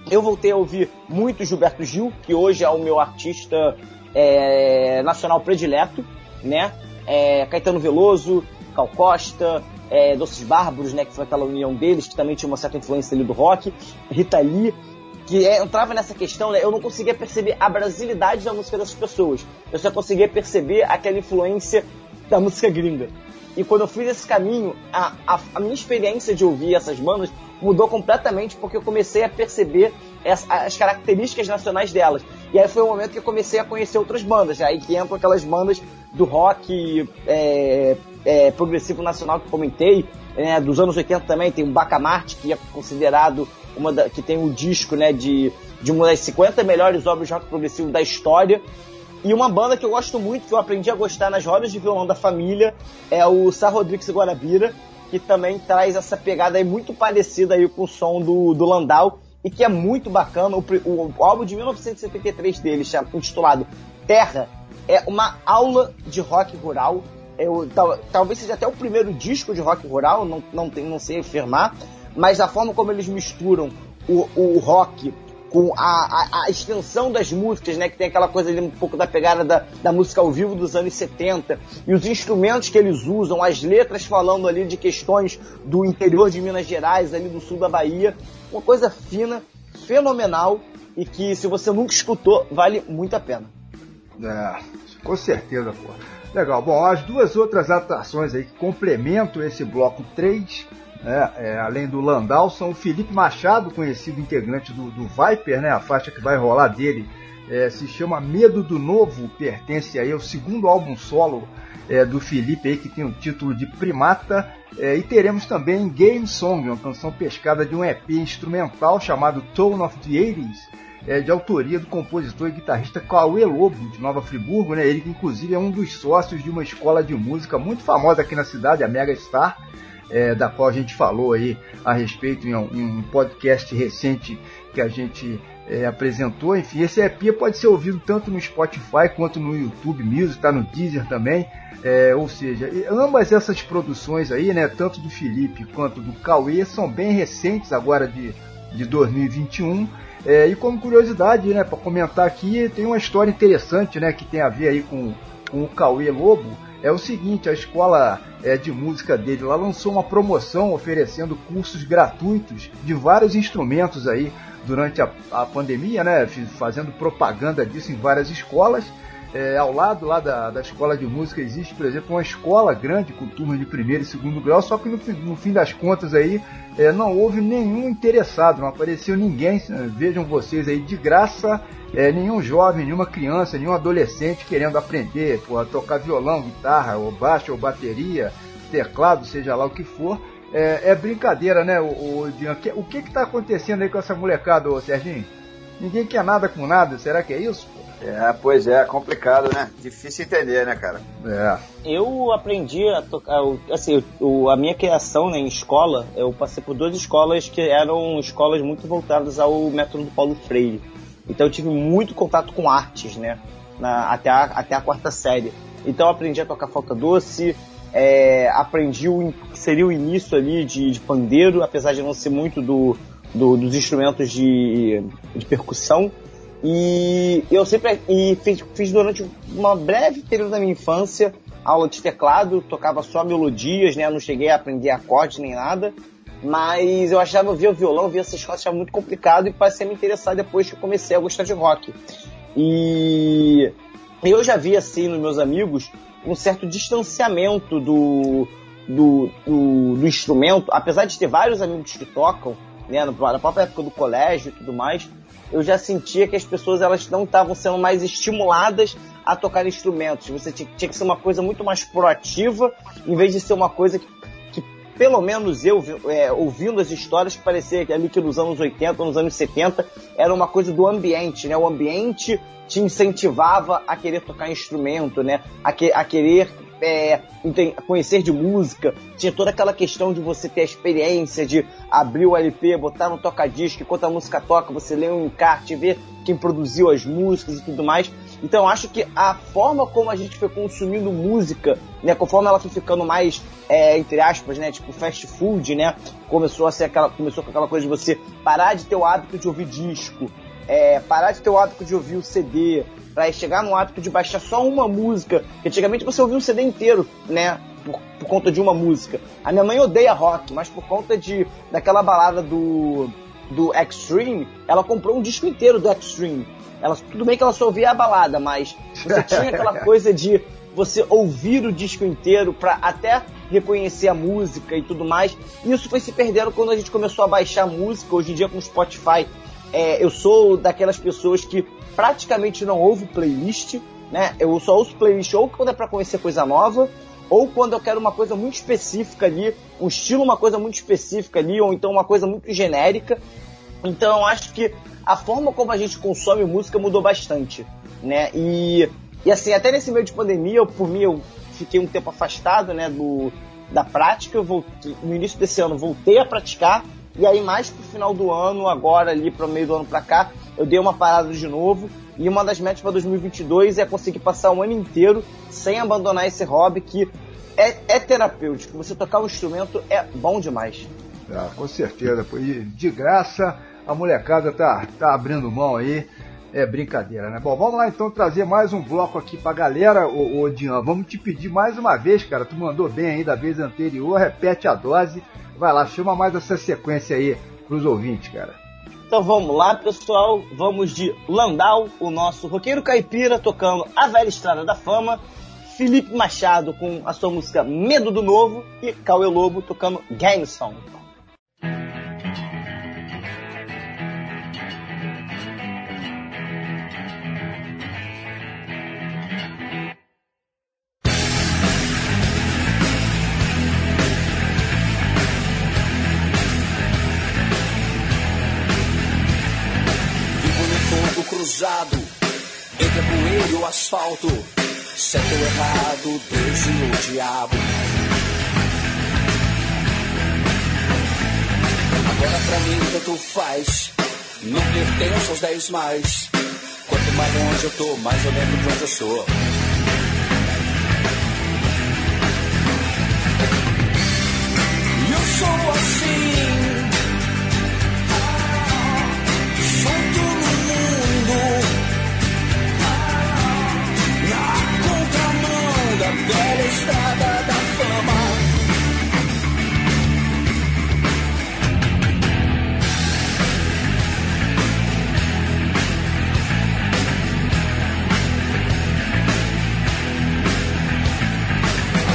eu voltei a ouvir muito Gilberto Gil, que hoje é o meu artista é, nacional predileto, né? É, Caetano Veloso, Cal Costa, é, Doces Bárbaros, né? Que foi aquela união deles, que também tinha uma certa influência ali do rock, Rita Lee, que é, entrava nessa questão, né? Eu não conseguia perceber a brasilidade da música dessas pessoas. Eu só conseguia perceber aquela influência da música gringa. E quando eu fiz esse caminho, a, a, a, minha experiência de ouvir essas bandas mudou completamente porque eu comecei a perceber as, as, características nacionais delas. E aí foi o momento que eu comecei a conhecer outras bandas. Aí que entram aquelas bandas do rock é, é, progressivo nacional que comentei, né, dos anos 80 também, tem o Bacamarte, que é considerado uma da, que tem o um disco né, de, de uma das 50 melhores obras de rock progressivo da história. E uma banda que eu gosto muito, que eu aprendi a gostar nas rodas de violão da família, é o Sá Rodrigues Guarabira, que também traz essa pegada aí muito parecida aí com o som do, do Landau, e que é muito bacana. O, o, o álbum de 1973 dele, intitulado Terra, é uma aula de rock rural. Eu, tal, talvez seja até o primeiro disco de rock rural, não, não, tem, não sei afirmar, mas a forma como eles misturam o, o rock com a, a, a, extensão das músicas, né? Que tem aquela coisa ali um pouco da pegada da, da música ao vivo dos anos 70, e os instrumentos que eles usam, as letras falando ali de questões do interior de Minas Gerais, ali do sul da Bahia, uma coisa fina, fenomenal, e que se você nunca escutou, vale muito a pena. É, com certeza, pô. Legal. Bom, as duas outras atrações aí que complementam esse bloco 3 É, é, além do Landau, são o Felipe Machado, conhecido integrante do, do Viper, né? A faixa que vai rolar dele é, se chama Medo do Novo, pertence aí ao segundo álbum solo é, do Felipe aí, que tem o título de Primata. É, e teremos também Game Song, uma canção pescada de um EP instrumental chamado Tone of the 80s, é, de autoria do compositor e guitarrista Cauê Lobo, de Nova Friburgo, né? ele que inclusive é um dos sócios de uma escola de música muito famosa aqui na cidade, a Mega Star, é, da qual a gente falou aí a respeito em um, em um podcast recente que a gente é, apresentou. Enfim, esse EP pode ser ouvido tanto no Spotify quanto no YouTube Music, está no Deezer também. É, ou seja, ambas essas produções aí, né, tanto do Felipe quanto do Cauê, são bem recentes agora de, de 2021. É, e como curiosidade, né, para comentar aqui, tem uma história interessante, né, que tem a ver aí com, com o Cauê Lobo. É o seguinte, a escola é, de música dele lá lançou uma promoção oferecendo cursos gratuitos de vários instrumentos aí durante a, a pandemia, né, fazendo propaganda disso em várias escolas. É, ao lado lá da, da escola de música existe, por exemplo, uma escola grande com turmas de primeiro e segundo grau, só que no, no fim das contas aí é, não houve nenhum interessado, não apareceu ninguém, vejam vocês aí, de graça, é, nenhum jovem, nenhuma criança, nenhum adolescente querendo aprender pô, a tocar violão, guitarra, ou baixo, ou bateria, teclado, seja lá o que for. É, é brincadeira, né, o, o, o que está acontecendo aí com essa molecada, ô Serginho? Ninguém quer nada com nada, será que é isso? É, pois é, complicado, né? Difícil entender, né, cara? É. Eu aprendi a tocar, assim, o, a minha criação né, em escola, eu passei por duas escolas que eram escolas muito voltadas ao método do Paulo Freire. Então eu tive muito contato com artes, né? Na, até, a, até a quarta série. Então eu aprendi a tocar flauta doce, é, aprendi o que seria o início ali de, de pandeiro, apesar de não ser muito do, do dos instrumentos de, de percussão. E eu sempre e fiz, fiz durante uma breve período da minha infância aula de teclado, tocava só melodias, né? não cheguei a aprender acordes nem nada. Mas eu achava, eu via o violão, via essas coisas, achava muito complicado e passei a me interessar depois que eu comecei a gostar de rock. E eu já vi, assim, nos meus amigos, um certo distanciamento do, do, do, do instrumento, apesar de ter vários amigos que tocam, né, na própria época do colégio e tudo mais, eu já sentia que as pessoas elas não estavam sendo mais estimuladas a tocar instrumentos. Você tinha, tinha, que ser uma coisa muito mais proativa, em vez de ser uma coisa que, pelo menos eu, é, ouvindo as histórias, parecia que ali que nos anos 80, nos anos 70, era uma coisa do ambiente, né? O ambiente te incentivava a querer tocar instrumento, né? A, que, a querer é, conhecer de música, tinha toda aquela questão de você ter a experiência de abrir o LP, botar no toca-disco, enquanto a música toca, você lê um encarte, ver quem produziu as músicas e tudo mais. Então acho que a forma como a gente foi consumindo música, né, conforme ela foi ficando mais, é, entre aspas, né, tipo fast food, né, começou a ser aquela, começou com aquela coisa de você parar de ter o hábito de ouvir disco, é, parar de ter o hábito de ouvir o CD, para chegar no hábito de baixar só uma música. Antigamente você ouvia um CD inteiro, né? Por, por, conta de uma música. A minha mãe odeia rock, mas por conta de daquela balada do do Extreme, ela comprou um disco inteiro do Extreme. Ela, tudo bem que ela só ouvia a balada, mas você tinha aquela coisa de você ouvir o disco inteiro para até reconhecer a música e tudo mais. E isso foi se perdendo quando a gente começou a baixar música. Hoje em dia com o Spotify, é, eu sou daquelas pessoas que praticamente não ouve playlist, né? Eu só ouço playlist ou quando é para conhecer coisa nova, ou quando eu quero uma coisa muito específica ali, um estilo, uma coisa muito específica ali, ou então uma coisa muito genérica. Então eu acho que a forma como a gente consome música mudou bastante, né? E, e assim, até nesse meio de pandemia, eu, por mim, eu fiquei um tempo afastado, né, do, da prática. Eu voltei, no início desse ano voltei a praticar, e aí mais pro final do ano, agora ali pro meio do ano pra cá, eu dei uma parada de novo. E uma das metas para 2022 é conseguir passar um ano inteiro sem abandonar esse hobby que é, é terapêutico. Você tocar um instrumento é bom demais. Ah, com certeza. De graça, a molecada tá, tá abrindo mão aí. É brincadeira, né? Bom, vamos lá então trazer mais um bloco aqui pra galera, ô, ô Dian. Vamos te pedir mais uma vez, cara. Tu mandou bem aí da vez anterior, repete a dose. Vai lá, chama mais essa sequência aí pros ouvintes, cara. Então vamos lá, pessoal. Vamos de Landau, o nosso roqueiro caipira, tocando A Velha Estrada da Fama. Felipe Machado com a sua música Medo do Novo e Cauê Lobo tocando Game Song. Cruzado entre a poeira e o asfalto. Certo ou errado, Deus e o diabo. Agora pra mim tanto faz, não pertenço aos dez mais. Quanto mais longe eu tô, mais eu lembro de onde eu sou. Velha estrada da fama.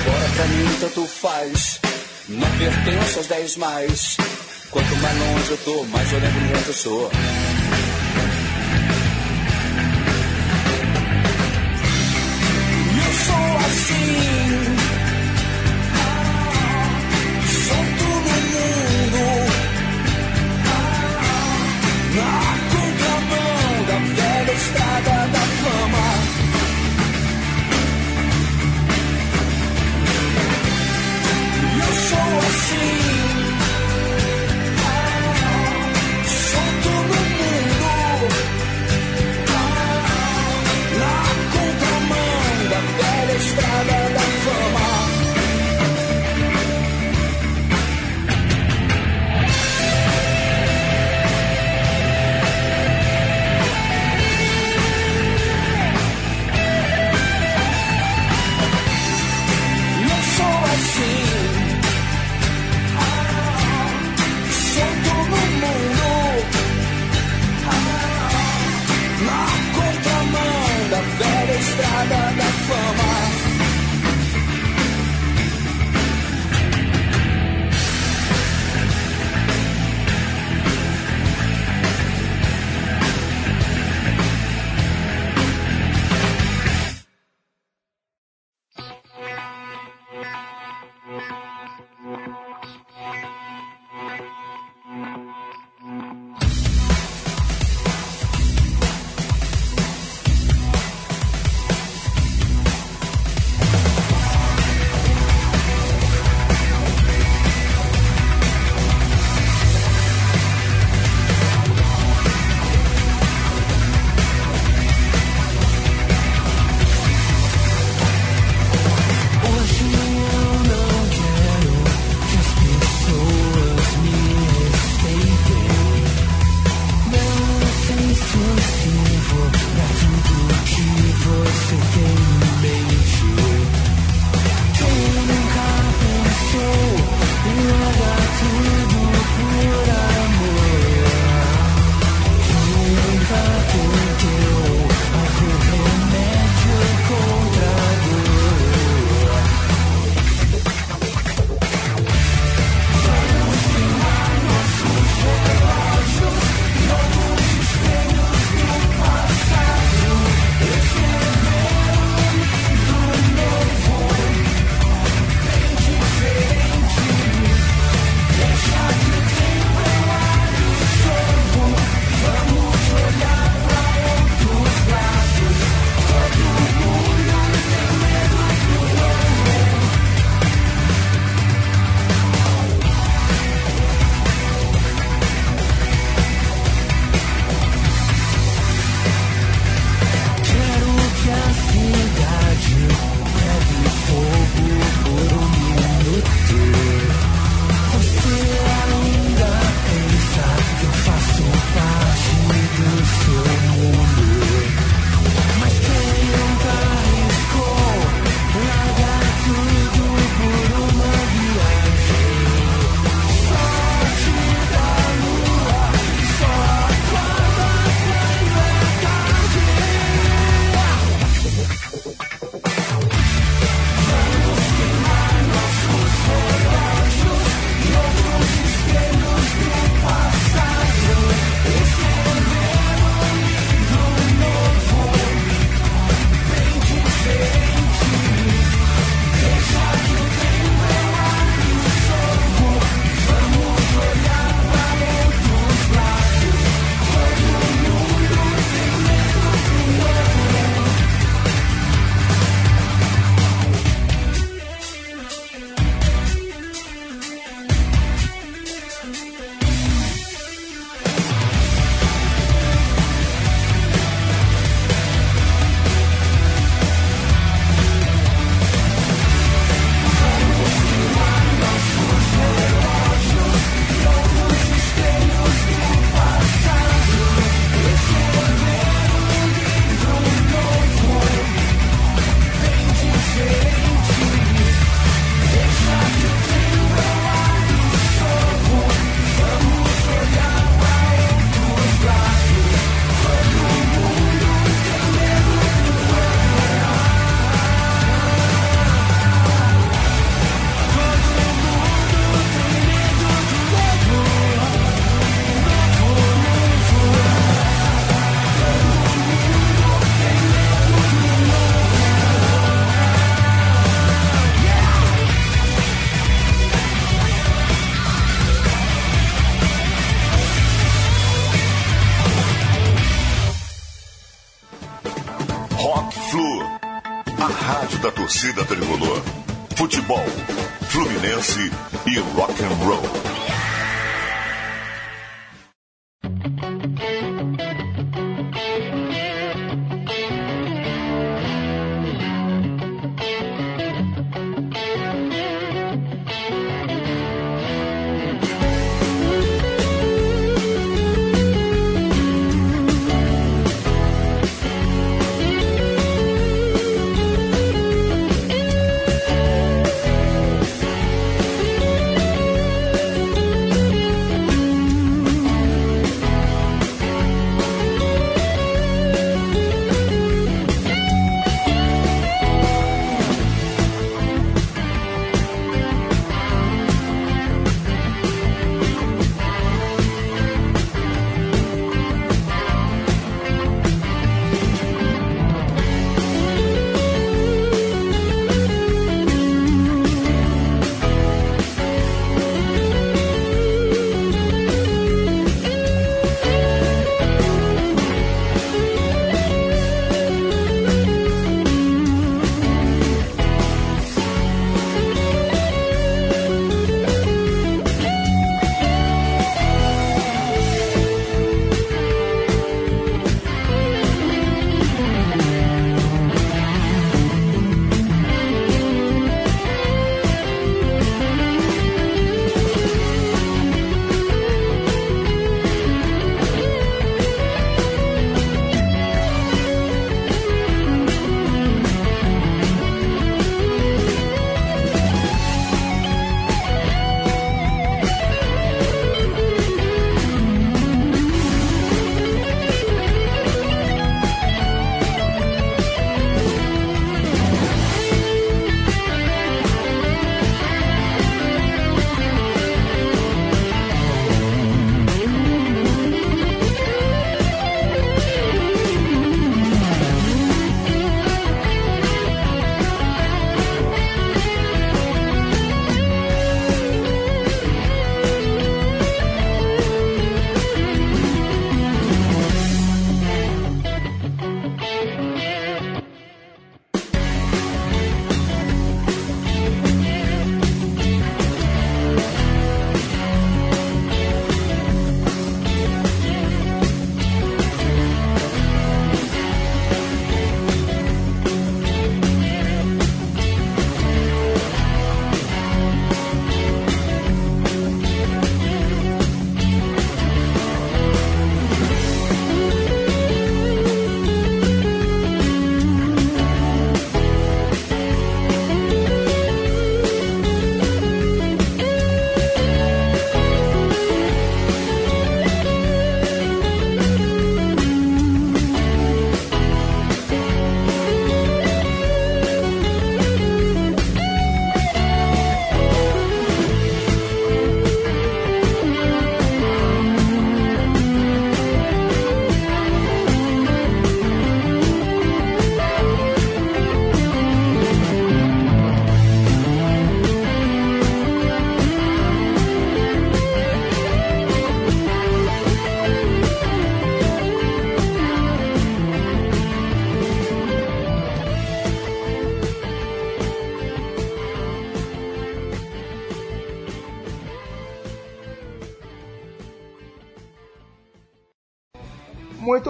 Agora pra mim tanto faz, não pertenço aos dez mais. Quanto mais longe eu tô, mais eu lembro onde eu sou. Contramão da velha estrada da fama.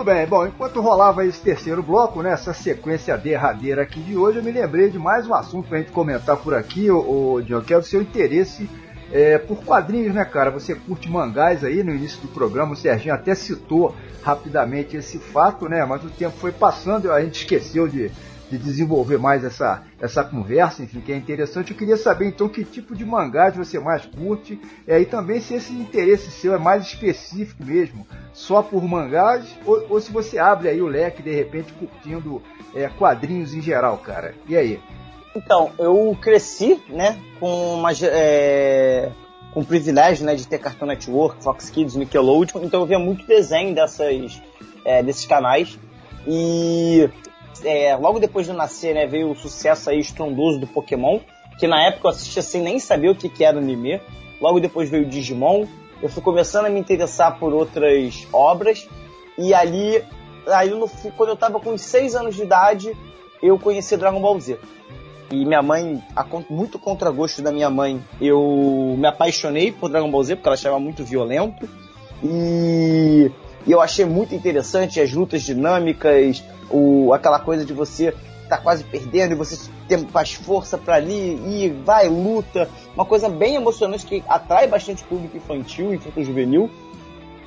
Bem, bom, enquanto rolava esse terceiro bloco, né, essa sequência derradeira aqui de hoje, eu me lembrei de mais um assunto pra gente comentar por aqui, o, John, que é o seu interesse é, por quadrinhos, né, cara? Você curte mangás aí no início do programa, o Serginho até citou rapidamente esse fato, né? Mas o tempo foi passando, a gente esqueceu de, de desenvolver mais essa, essa conversa, enfim, que é interessante. Eu queria saber então que tipo de mangás você mais curte, é, e também se esse interesse seu é mais específico mesmo, só por mangás, ou, ou se você abre aí o leque de repente curtindo é, quadrinhos em geral, cara. E aí? Então, eu cresci, né, com uma, é, com o privilégio, né, de ter Cartoon Network, Fox Kids, Nickelodeon, então eu via muito desenho dessas, é, desses canais. E é, logo depois de nascer, né, veio o sucesso aí estrondoso do Pokémon, que na época eu assistia sem nem saber o que, que era anime. Logo depois veio o Digimon. Eu fui começando a me interessar por outras obras. E ali, aí no, quando eu tava com 6 anos de idade, eu conheci Dragon Ball Z. E minha mãe, a, muito contra gosto da minha mãe, eu me apaixonei por Dragon Ball Z porque ela achava muito violento. E, e eu achei muito interessante as lutas dinâmicas, o, aquela coisa de você tá quase perdendo e você tem, faz força para ali e vai, luta. Uma coisa bem emocionante que atrai bastante público infantil e juvenil.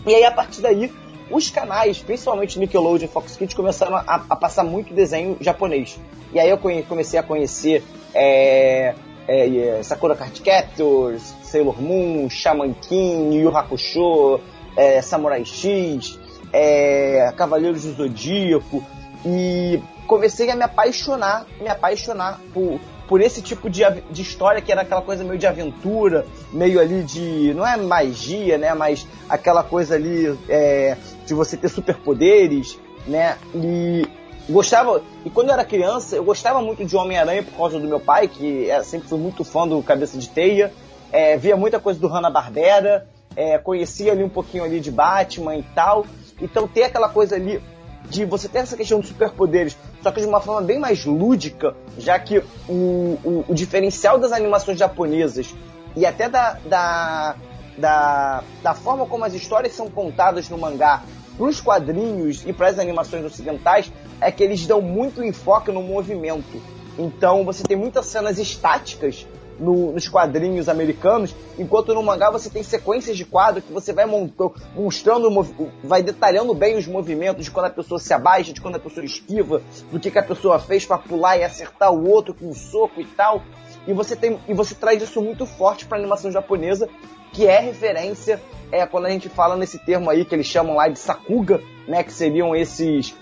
E aí, a partir daí, os canais, principalmente Nickelodeon e Fox Kids, começaram a, a, passar muito desenho japonês. E aí eu comecei a conhecer é, é, é, Sakura Card Captors, Sailor Moon, Shaman King, Yu Hakusho, é, Samurai X, é, Cavaleiros do Zodíaco. E comecei a me apaixonar, me apaixonar por, por esse tipo de, de história que era aquela coisa meio de aventura, meio ali de. não é magia, né? Mas aquela coisa ali é, de você ter superpoderes, né? E gostava. E quando eu era criança, eu gostava muito de Homem-Aranha por causa do meu pai, que é, sempre fui muito fã do Cabeça de Teia. É, via muita coisa do Hanna-Barbera, é, conhecia ali um pouquinho ali de Batman e tal. Então ter aquela coisa ali de você ter essa questão de superpoderes, só que de uma forma bem mais lúdica, já que o, o, o diferencial das animações japonesas e até da, da, da, da forma como as histórias são contadas no mangá para os quadrinhos e para as animações ocidentais é que eles dão muito enfoque no movimento. Então você tem muitas cenas estáticas no, nos quadrinhos americanos, enquanto no mangá você tem sequências de quadro que você vai mostrando, vai detalhando bem os movimentos de quando a pessoa se abaixa, de quando a pessoa esquiva, do que, que a pessoa fez para pular e acertar o outro com um soco e tal. E você tem e você traz isso muito forte para animação japonesa, que é referência é quando a gente fala nesse termo aí que eles chamam lá de sakuga, né, que seriam esses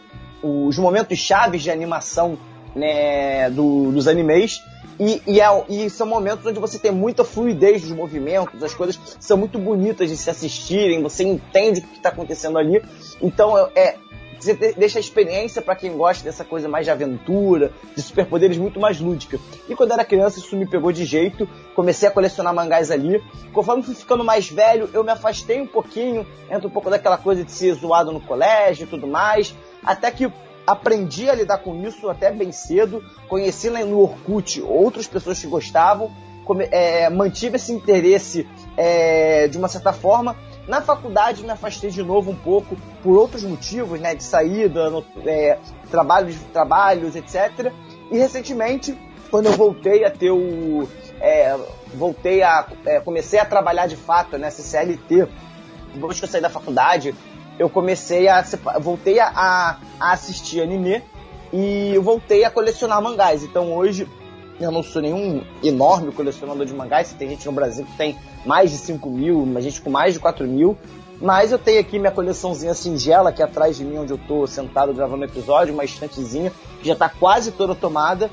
os momentos chaves de animação né, do, dos animes e, e, é, e, são momentos onde você tem muita fluidez dos movimentos, as coisas são muito bonitas de se assistirem, você entende o que está acontecendo ali. Então é, você deixa a experiência para quem gosta dessa coisa mais de aventura, de superpoderes muito mais lúdica. E quando era criança isso me pegou de jeito, comecei a colecionar mangás ali. Conforme fui ficando mais velho, eu me afastei um pouquinho, entra um pouco daquela coisa de ser zoado no colégio e tudo mais, até que aprendi a lidar com isso até bem cedo, conheci no Orkut outras pessoas que gostavam, é, mantive esse interesse é, de uma certa forma. Na faculdade me afastei de novo um pouco por outros motivos, né, de saída, no, é, trabalhos, trabalhos, etc. E recentemente, quando eu voltei a ter o, é, voltei a, é, comecei a trabalhar de fato né, CLT, depois que eu saí da faculdade, eu comecei a. voltei a, a assistir anime e eu voltei a colecionar mangás. Então hoje eu não sou nenhum enorme colecionador de mangás. Tem gente no Brasil que tem mais de 5 mil, uma gente com mais de 4 mil. Mas eu tenho aqui minha coleçãozinha singela, aqui atrás de mim, onde eu tô sentado gravando episódio, uma estantezinha, que já tá quase toda tomada.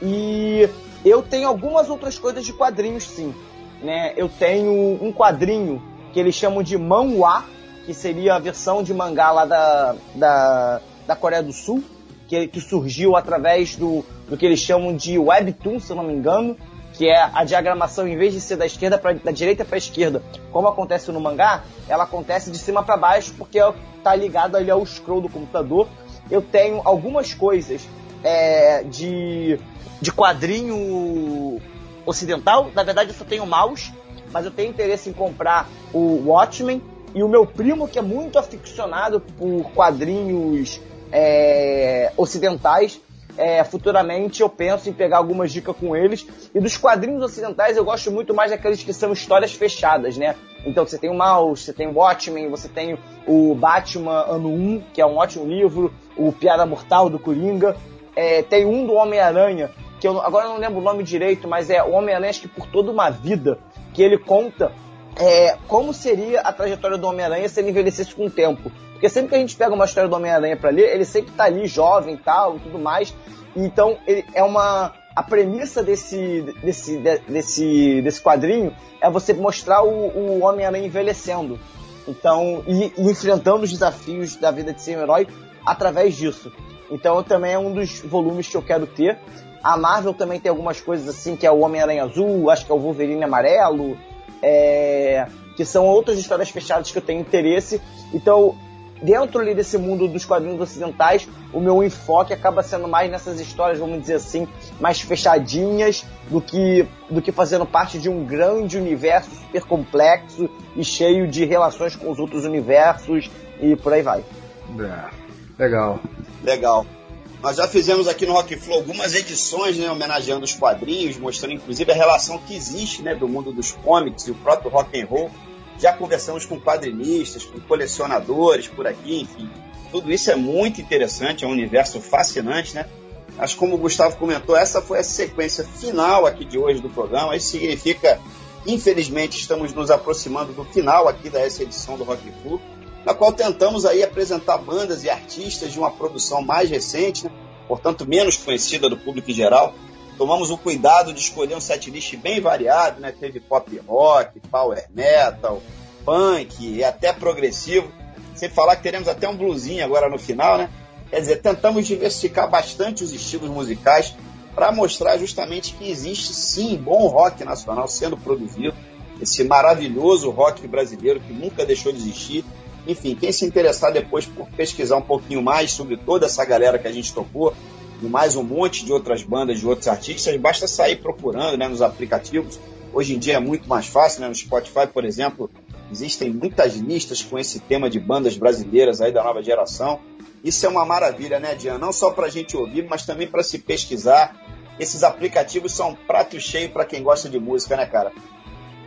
E eu tenho algumas outras coisas de quadrinhos, sim. Né? Eu tenho um quadrinho que eles chamam de manhwa, que seria a versão de mangá lá da, da, da Coreia do Sul, que, que surgiu através do, do que eles chamam de webtoon, se eu não me engano, que é a diagramação, em vez de ser da esquerda pra, da direita para a esquerda, como acontece no mangá, ela acontece de cima para baixo, porque está ligado ali ao scroll do computador. Eu tenho algumas coisas é, de, de quadrinho ocidental, na verdade eu só tenho mouse, mas eu tenho interesse em comprar o Watchmen, e o meu primo, que é muito aficionado por quadrinhos é, ocidentais, é, futuramente eu penso em pegar algumas dicas com eles. E dos quadrinhos ocidentais eu gosto muito mais daqueles que são histórias fechadas, né? Então você tem o Mouse, você tem o Watchmen, você tem o Batman Ano 1, que é um ótimo livro, o Piada Mortal do Coringa. É, tem um do Homem-Aranha, que eu agora não lembro o nome direito, mas é o Homem-Aranha que por toda uma vida, que ele conta é, como seria a trajetória do Homem-Aranha se ele envelhecesse com o tempo. Porque sempre que a gente pega uma história do Homem-Aranha para ler, ele sempre tá ali jovem e tal e tudo mais. Então, ele é uma. A premissa desse, desse, desse, desse quadrinho é você mostrar o, o Homem-Aranha envelhecendo. Então, e, e, enfrentando os desafios da vida de ser um herói através disso. Então, também é um dos volumes que eu quero ter. A Marvel também tem algumas coisas assim, que é o Homem-Aranha Azul, acho que é o Wolverine Amarelo, é, que são outras histórias fechadas que eu tenho interesse. Então, dentro ali desse mundo dos quadrinhos ocidentais, o meu enfoque acaba sendo mais nessas histórias, vamos dizer assim, mais fechadinhas do que, do que fazendo parte de um grande universo super complexo e cheio de relações com os outros universos e por aí vai. É, legal. Legal. Nós já fizemos aqui no Rock Flow algumas edições, né, homenageando os quadrinhos, mostrando inclusive a relação que existe, né, do mundo dos comics e o próprio rock and roll. Já conversamos com quadrinistas, com colecionadores por aqui, enfim. Tudo isso é muito interessante, é um universo fascinante, né? Mas como o Gustavo comentou, essa foi a sequência final aqui de hoje do programa. Isso significa, infelizmente, estamos nos aproximando do final aqui dessa edição do Rock Flow na qual tentamos aí apresentar bandas e artistas de uma produção mais recente, né? portanto menos conhecida do público em geral. Tomamos o cuidado de escolher um setlist bem variado, né? Teve pop rock, power metal, punk e até progressivo. Sem falar que teremos até um bluesinho agora no final, né? Quer dizer, tentamos diversificar bastante os estilos musicais para mostrar justamente que existe sim bom rock nacional sendo produzido, esse maravilhoso rock brasileiro que nunca deixou de existir enfim, quem se interessar depois por pesquisar um pouquinho mais sobre toda essa galera que a gente tocou, e mais um monte de outras bandas, de outros artistas, basta sair procurando né, nos aplicativos. Hoje em dia é muito mais fácil, né? no Spotify, por exemplo, existem muitas listas com esse tema de bandas brasileiras aí da nova geração. Isso é uma maravilha, né, Diana? Não só para a gente ouvir, mas também para se pesquisar. Esses aplicativos são um prato cheio para quem gosta de música, né, cara?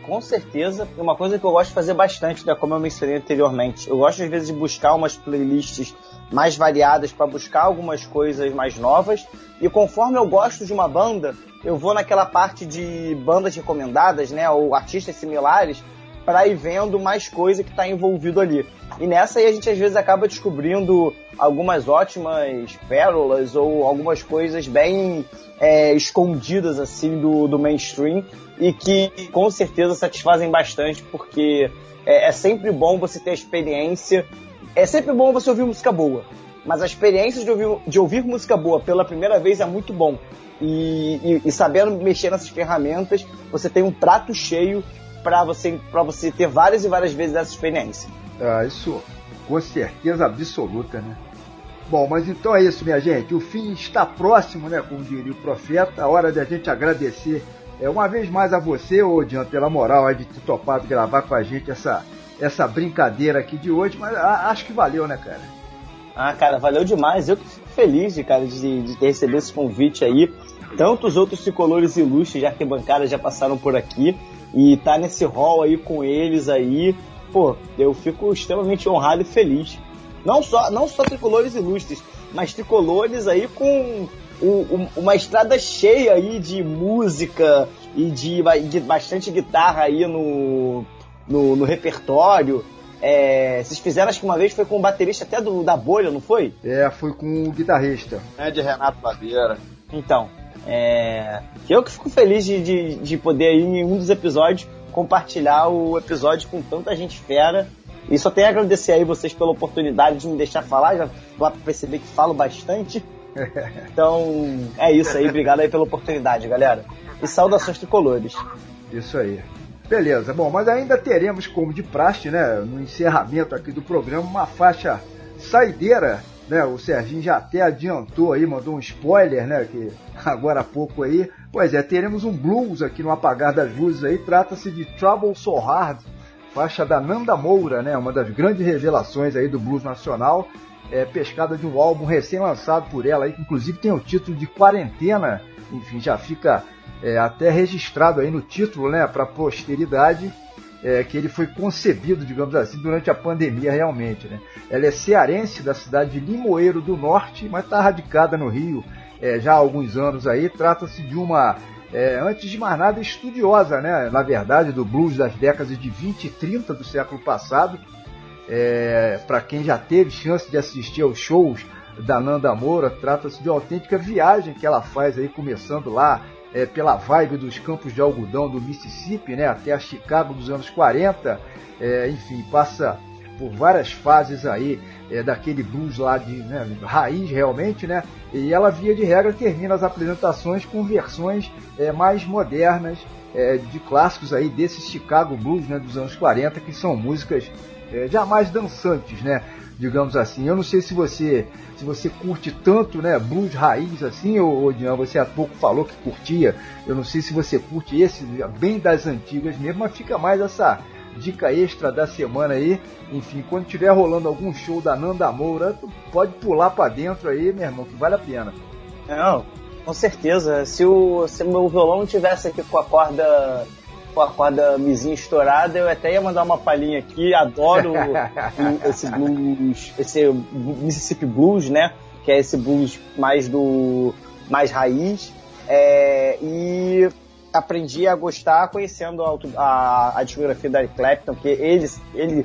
Com certeza, uma coisa que eu gosto de fazer bastante, né, como eu mencionei anteriormente. Eu gosto às vezes de buscar umas playlists mais variadas para buscar algumas coisas mais novas. E conforme eu gosto de uma banda, eu vou naquela parte de bandas recomendadas, né, ou artistas similares, para ir vendo mais coisa que está envolvido ali. E nessa aí a gente às vezes acaba descobrindo algumas ótimas pérolas ou algumas coisas bem é, escondidas assim do, do mainstream e que com certeza satisfazem bastante porque é, é sempre bom você ter a experiência, é sempre bom você ouvir música boa, mas a experiência de ouvir, de ouvir música boa pela primeira vez é muito bom. E, e, e sabendo mexer nessas ferramentas, você tem um prato cheio para você, você ter várias e várias vezes essa experiência. Ah, isso com certeza absoluta, né? Bom, mas então é isso, minha gente. O fim está próximo, né? Como diria o profeta. A hora de a gente agradecer é, uma vez mais a você, ô Dian, pela moral de ter topado gravar com a gente essa, essa brincadeira aqui de hoje. Mas a, acho que valeu, né, cara? Ah, cara, valeu demais. Eu que fico feliz, cara, de, de ter recebido esse convite aí. Tantos outros tricolores ilustres de arquibancada já passaram por aqui e tá nesse hall aí com eles aí, pô, eu fico extremamente honrado e feliz. Não só, não só tricolores ilustres, mas tricolores aí com uma estrada cheia aí de música e de, de bastante guitarra aí no, no, no repertório. É, vocês fizeram, acho que uma vez foi com o baterista até do, da bolha, não foi? É, foi com o guitarrista. É de Renato Baveira. Então, é, eu que fico feliz de, de, de poder aí, em um dos episódios compartilhar o episódio com tanta gente fera. E só tenho a agradecer aí vocês pela oportunidade de me deixar falar, já dá pra perceber que falo bastante. Então, é isso aí, obrigado aí pela oportunidade, galera. E saudações tricolores. Isso aí. Beleza, bom, mas ainda teremos, como de praxe, né, no encerramento aqui do programa, uma faixa saideira né? O Serginho já até adiantou aí, mandou um spoiler, né? Que agora há pouco aí. Pois é, teremos um blues aqui no apagar das luzes aí. Trata-se de Trouble So Hard, faixa da Nanda Moura, né? Uma das grandes revelações aí do blues nacional. É, pescada de um álbum recém-lançado por ela aí, que inclusive tem o título de Quarentena. Enfim, já fica é, até registrado aí no título, né? Para posteridade é, que ele foi concebido, digamos assim, durante a pandemia realmente. Né? Ela é cearense da cidade de Limoeiro do Norte, mas está radicada no Rio é, já há alguns anos aí. Trata-se de uma, é, antes de mais nada, estudiosa, né? na verdade, do blues das décadas de 20 e 30 do século passado. É, Para quem já teve chance de assistir aos shows da Nanda Moura, trata-se de uma autêntica viagem que ela faz aí, começando lá é, pela vibe dos campos de algodão do Mississippi, né, até a Chicago dos anos 40, é, enfim, passa por várias fases aí é, daquele blues lá de né, raiz realmente, né, e ela via de regra termina as apresentações com versões é, mais modernas é, de clássicos aí desses Chicago Blues né, dos anos 40, que são músicas é, jamais dançantes, né, digamos assim. Eu não sei se você se você curte tanto, né, blues raiz assim, ou, ou você há pouco falou que curtia. Eu não sei se você curte esse bem das antigas mesmo, mas fica mais essa dica extra da semana aí. Enfim, quando tiver rolando algum show da Nanda Moura, pode pular para dentro aí, meu irmão, que vale a pena. Não, com certeza. Se o, se meu violão tivesse aqui com a corda com a corda mizinha estourada, eu até ia mandar uma palhinha aqui. Adoro esse blues, esse Mississippi Blues, né? Que é esse blues mais do mais raiz. É, e aprendi a gostar conhecendo a, a, a discografia da Eric Clapton, que ele, ele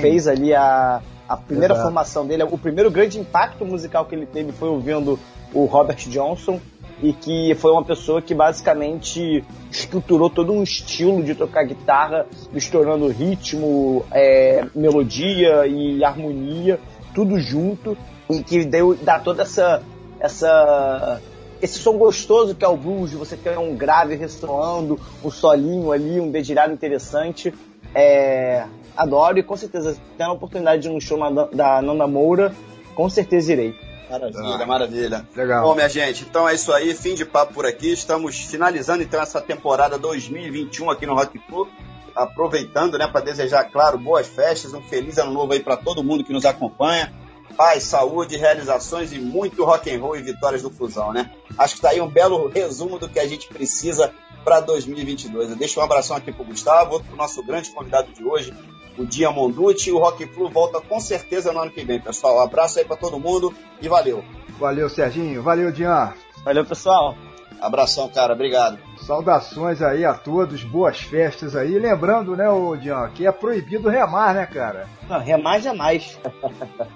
fez ali a, a primeira Exato. formação dele, o primeiro grande impacto musical que ele teve foi ouvindo o Robert Johnson, e que foi uma pessoa que basicamente estruturou todo um estilo de tocar guitarra, misturando ritmo, é, melodia e harmonia, tudo junto, e que deu, dá toda essa, essa esse som gostoso que é o blues, você ter um grave ressoando, um solinho ali, um dedilhado interessante. É, adoro e com certeza, tendo a oportunidade de ir no show da Nanda Moura, com certeza irei. Maravilha, ah, maravilha. Legal. Bom, minha gente, então é isso aí, fim de papo por aqui. Estamos finalizando então essa temporada 2021 aqui no Rock Club. Aproveitando, né, para desejar, claro, boas festas, um feliz ano novo aí para todo mundo que nos acompanha. Paz, saúde, realizações e muito rock and roll e vitórias do Fusão, né? Acho que tá aí um belo resumo do que a gente precisa para 2022. Eu deixo um abração aqui pro Gustavo, outro pro nosso grande convidado de hoje, o Dia Monducci. O Rock Flu volta com certeza no ano que vem, pessoal. Um abraço aí para todo mundo e valeu. Valeu, Serginho. Valeu, Dian. Valeu, pessoal. Abração, cara. Obrigado. Saudações aí a todos, boas festas aí. Lembrando, né, o Dian, que é proibido remar, né, cara? Não, remar jamais.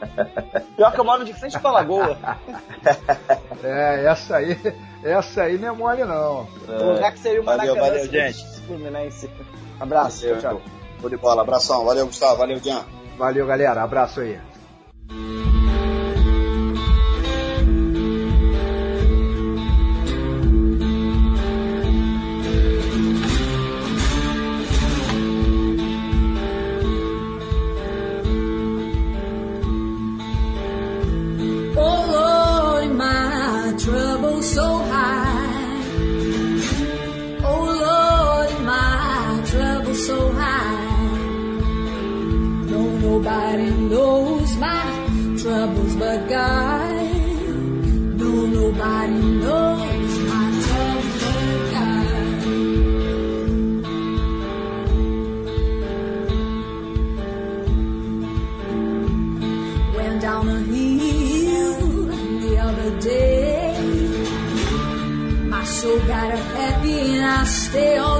Pior que eu moro de frente pra lagoa. é, essa aí, essa aí não é mole, não. É. O lugar que seria uma valeu, valeu, gente. Fluminense. Abraço, valeu, tchau. Show de bola. Abração. Valeu, Gustavo. Valeu, Dian. Valeu, galera. Abraço aí. but God. No, nobody knows my tongue but God. Went down a hill the other day. My soul got happy and I stayed. on.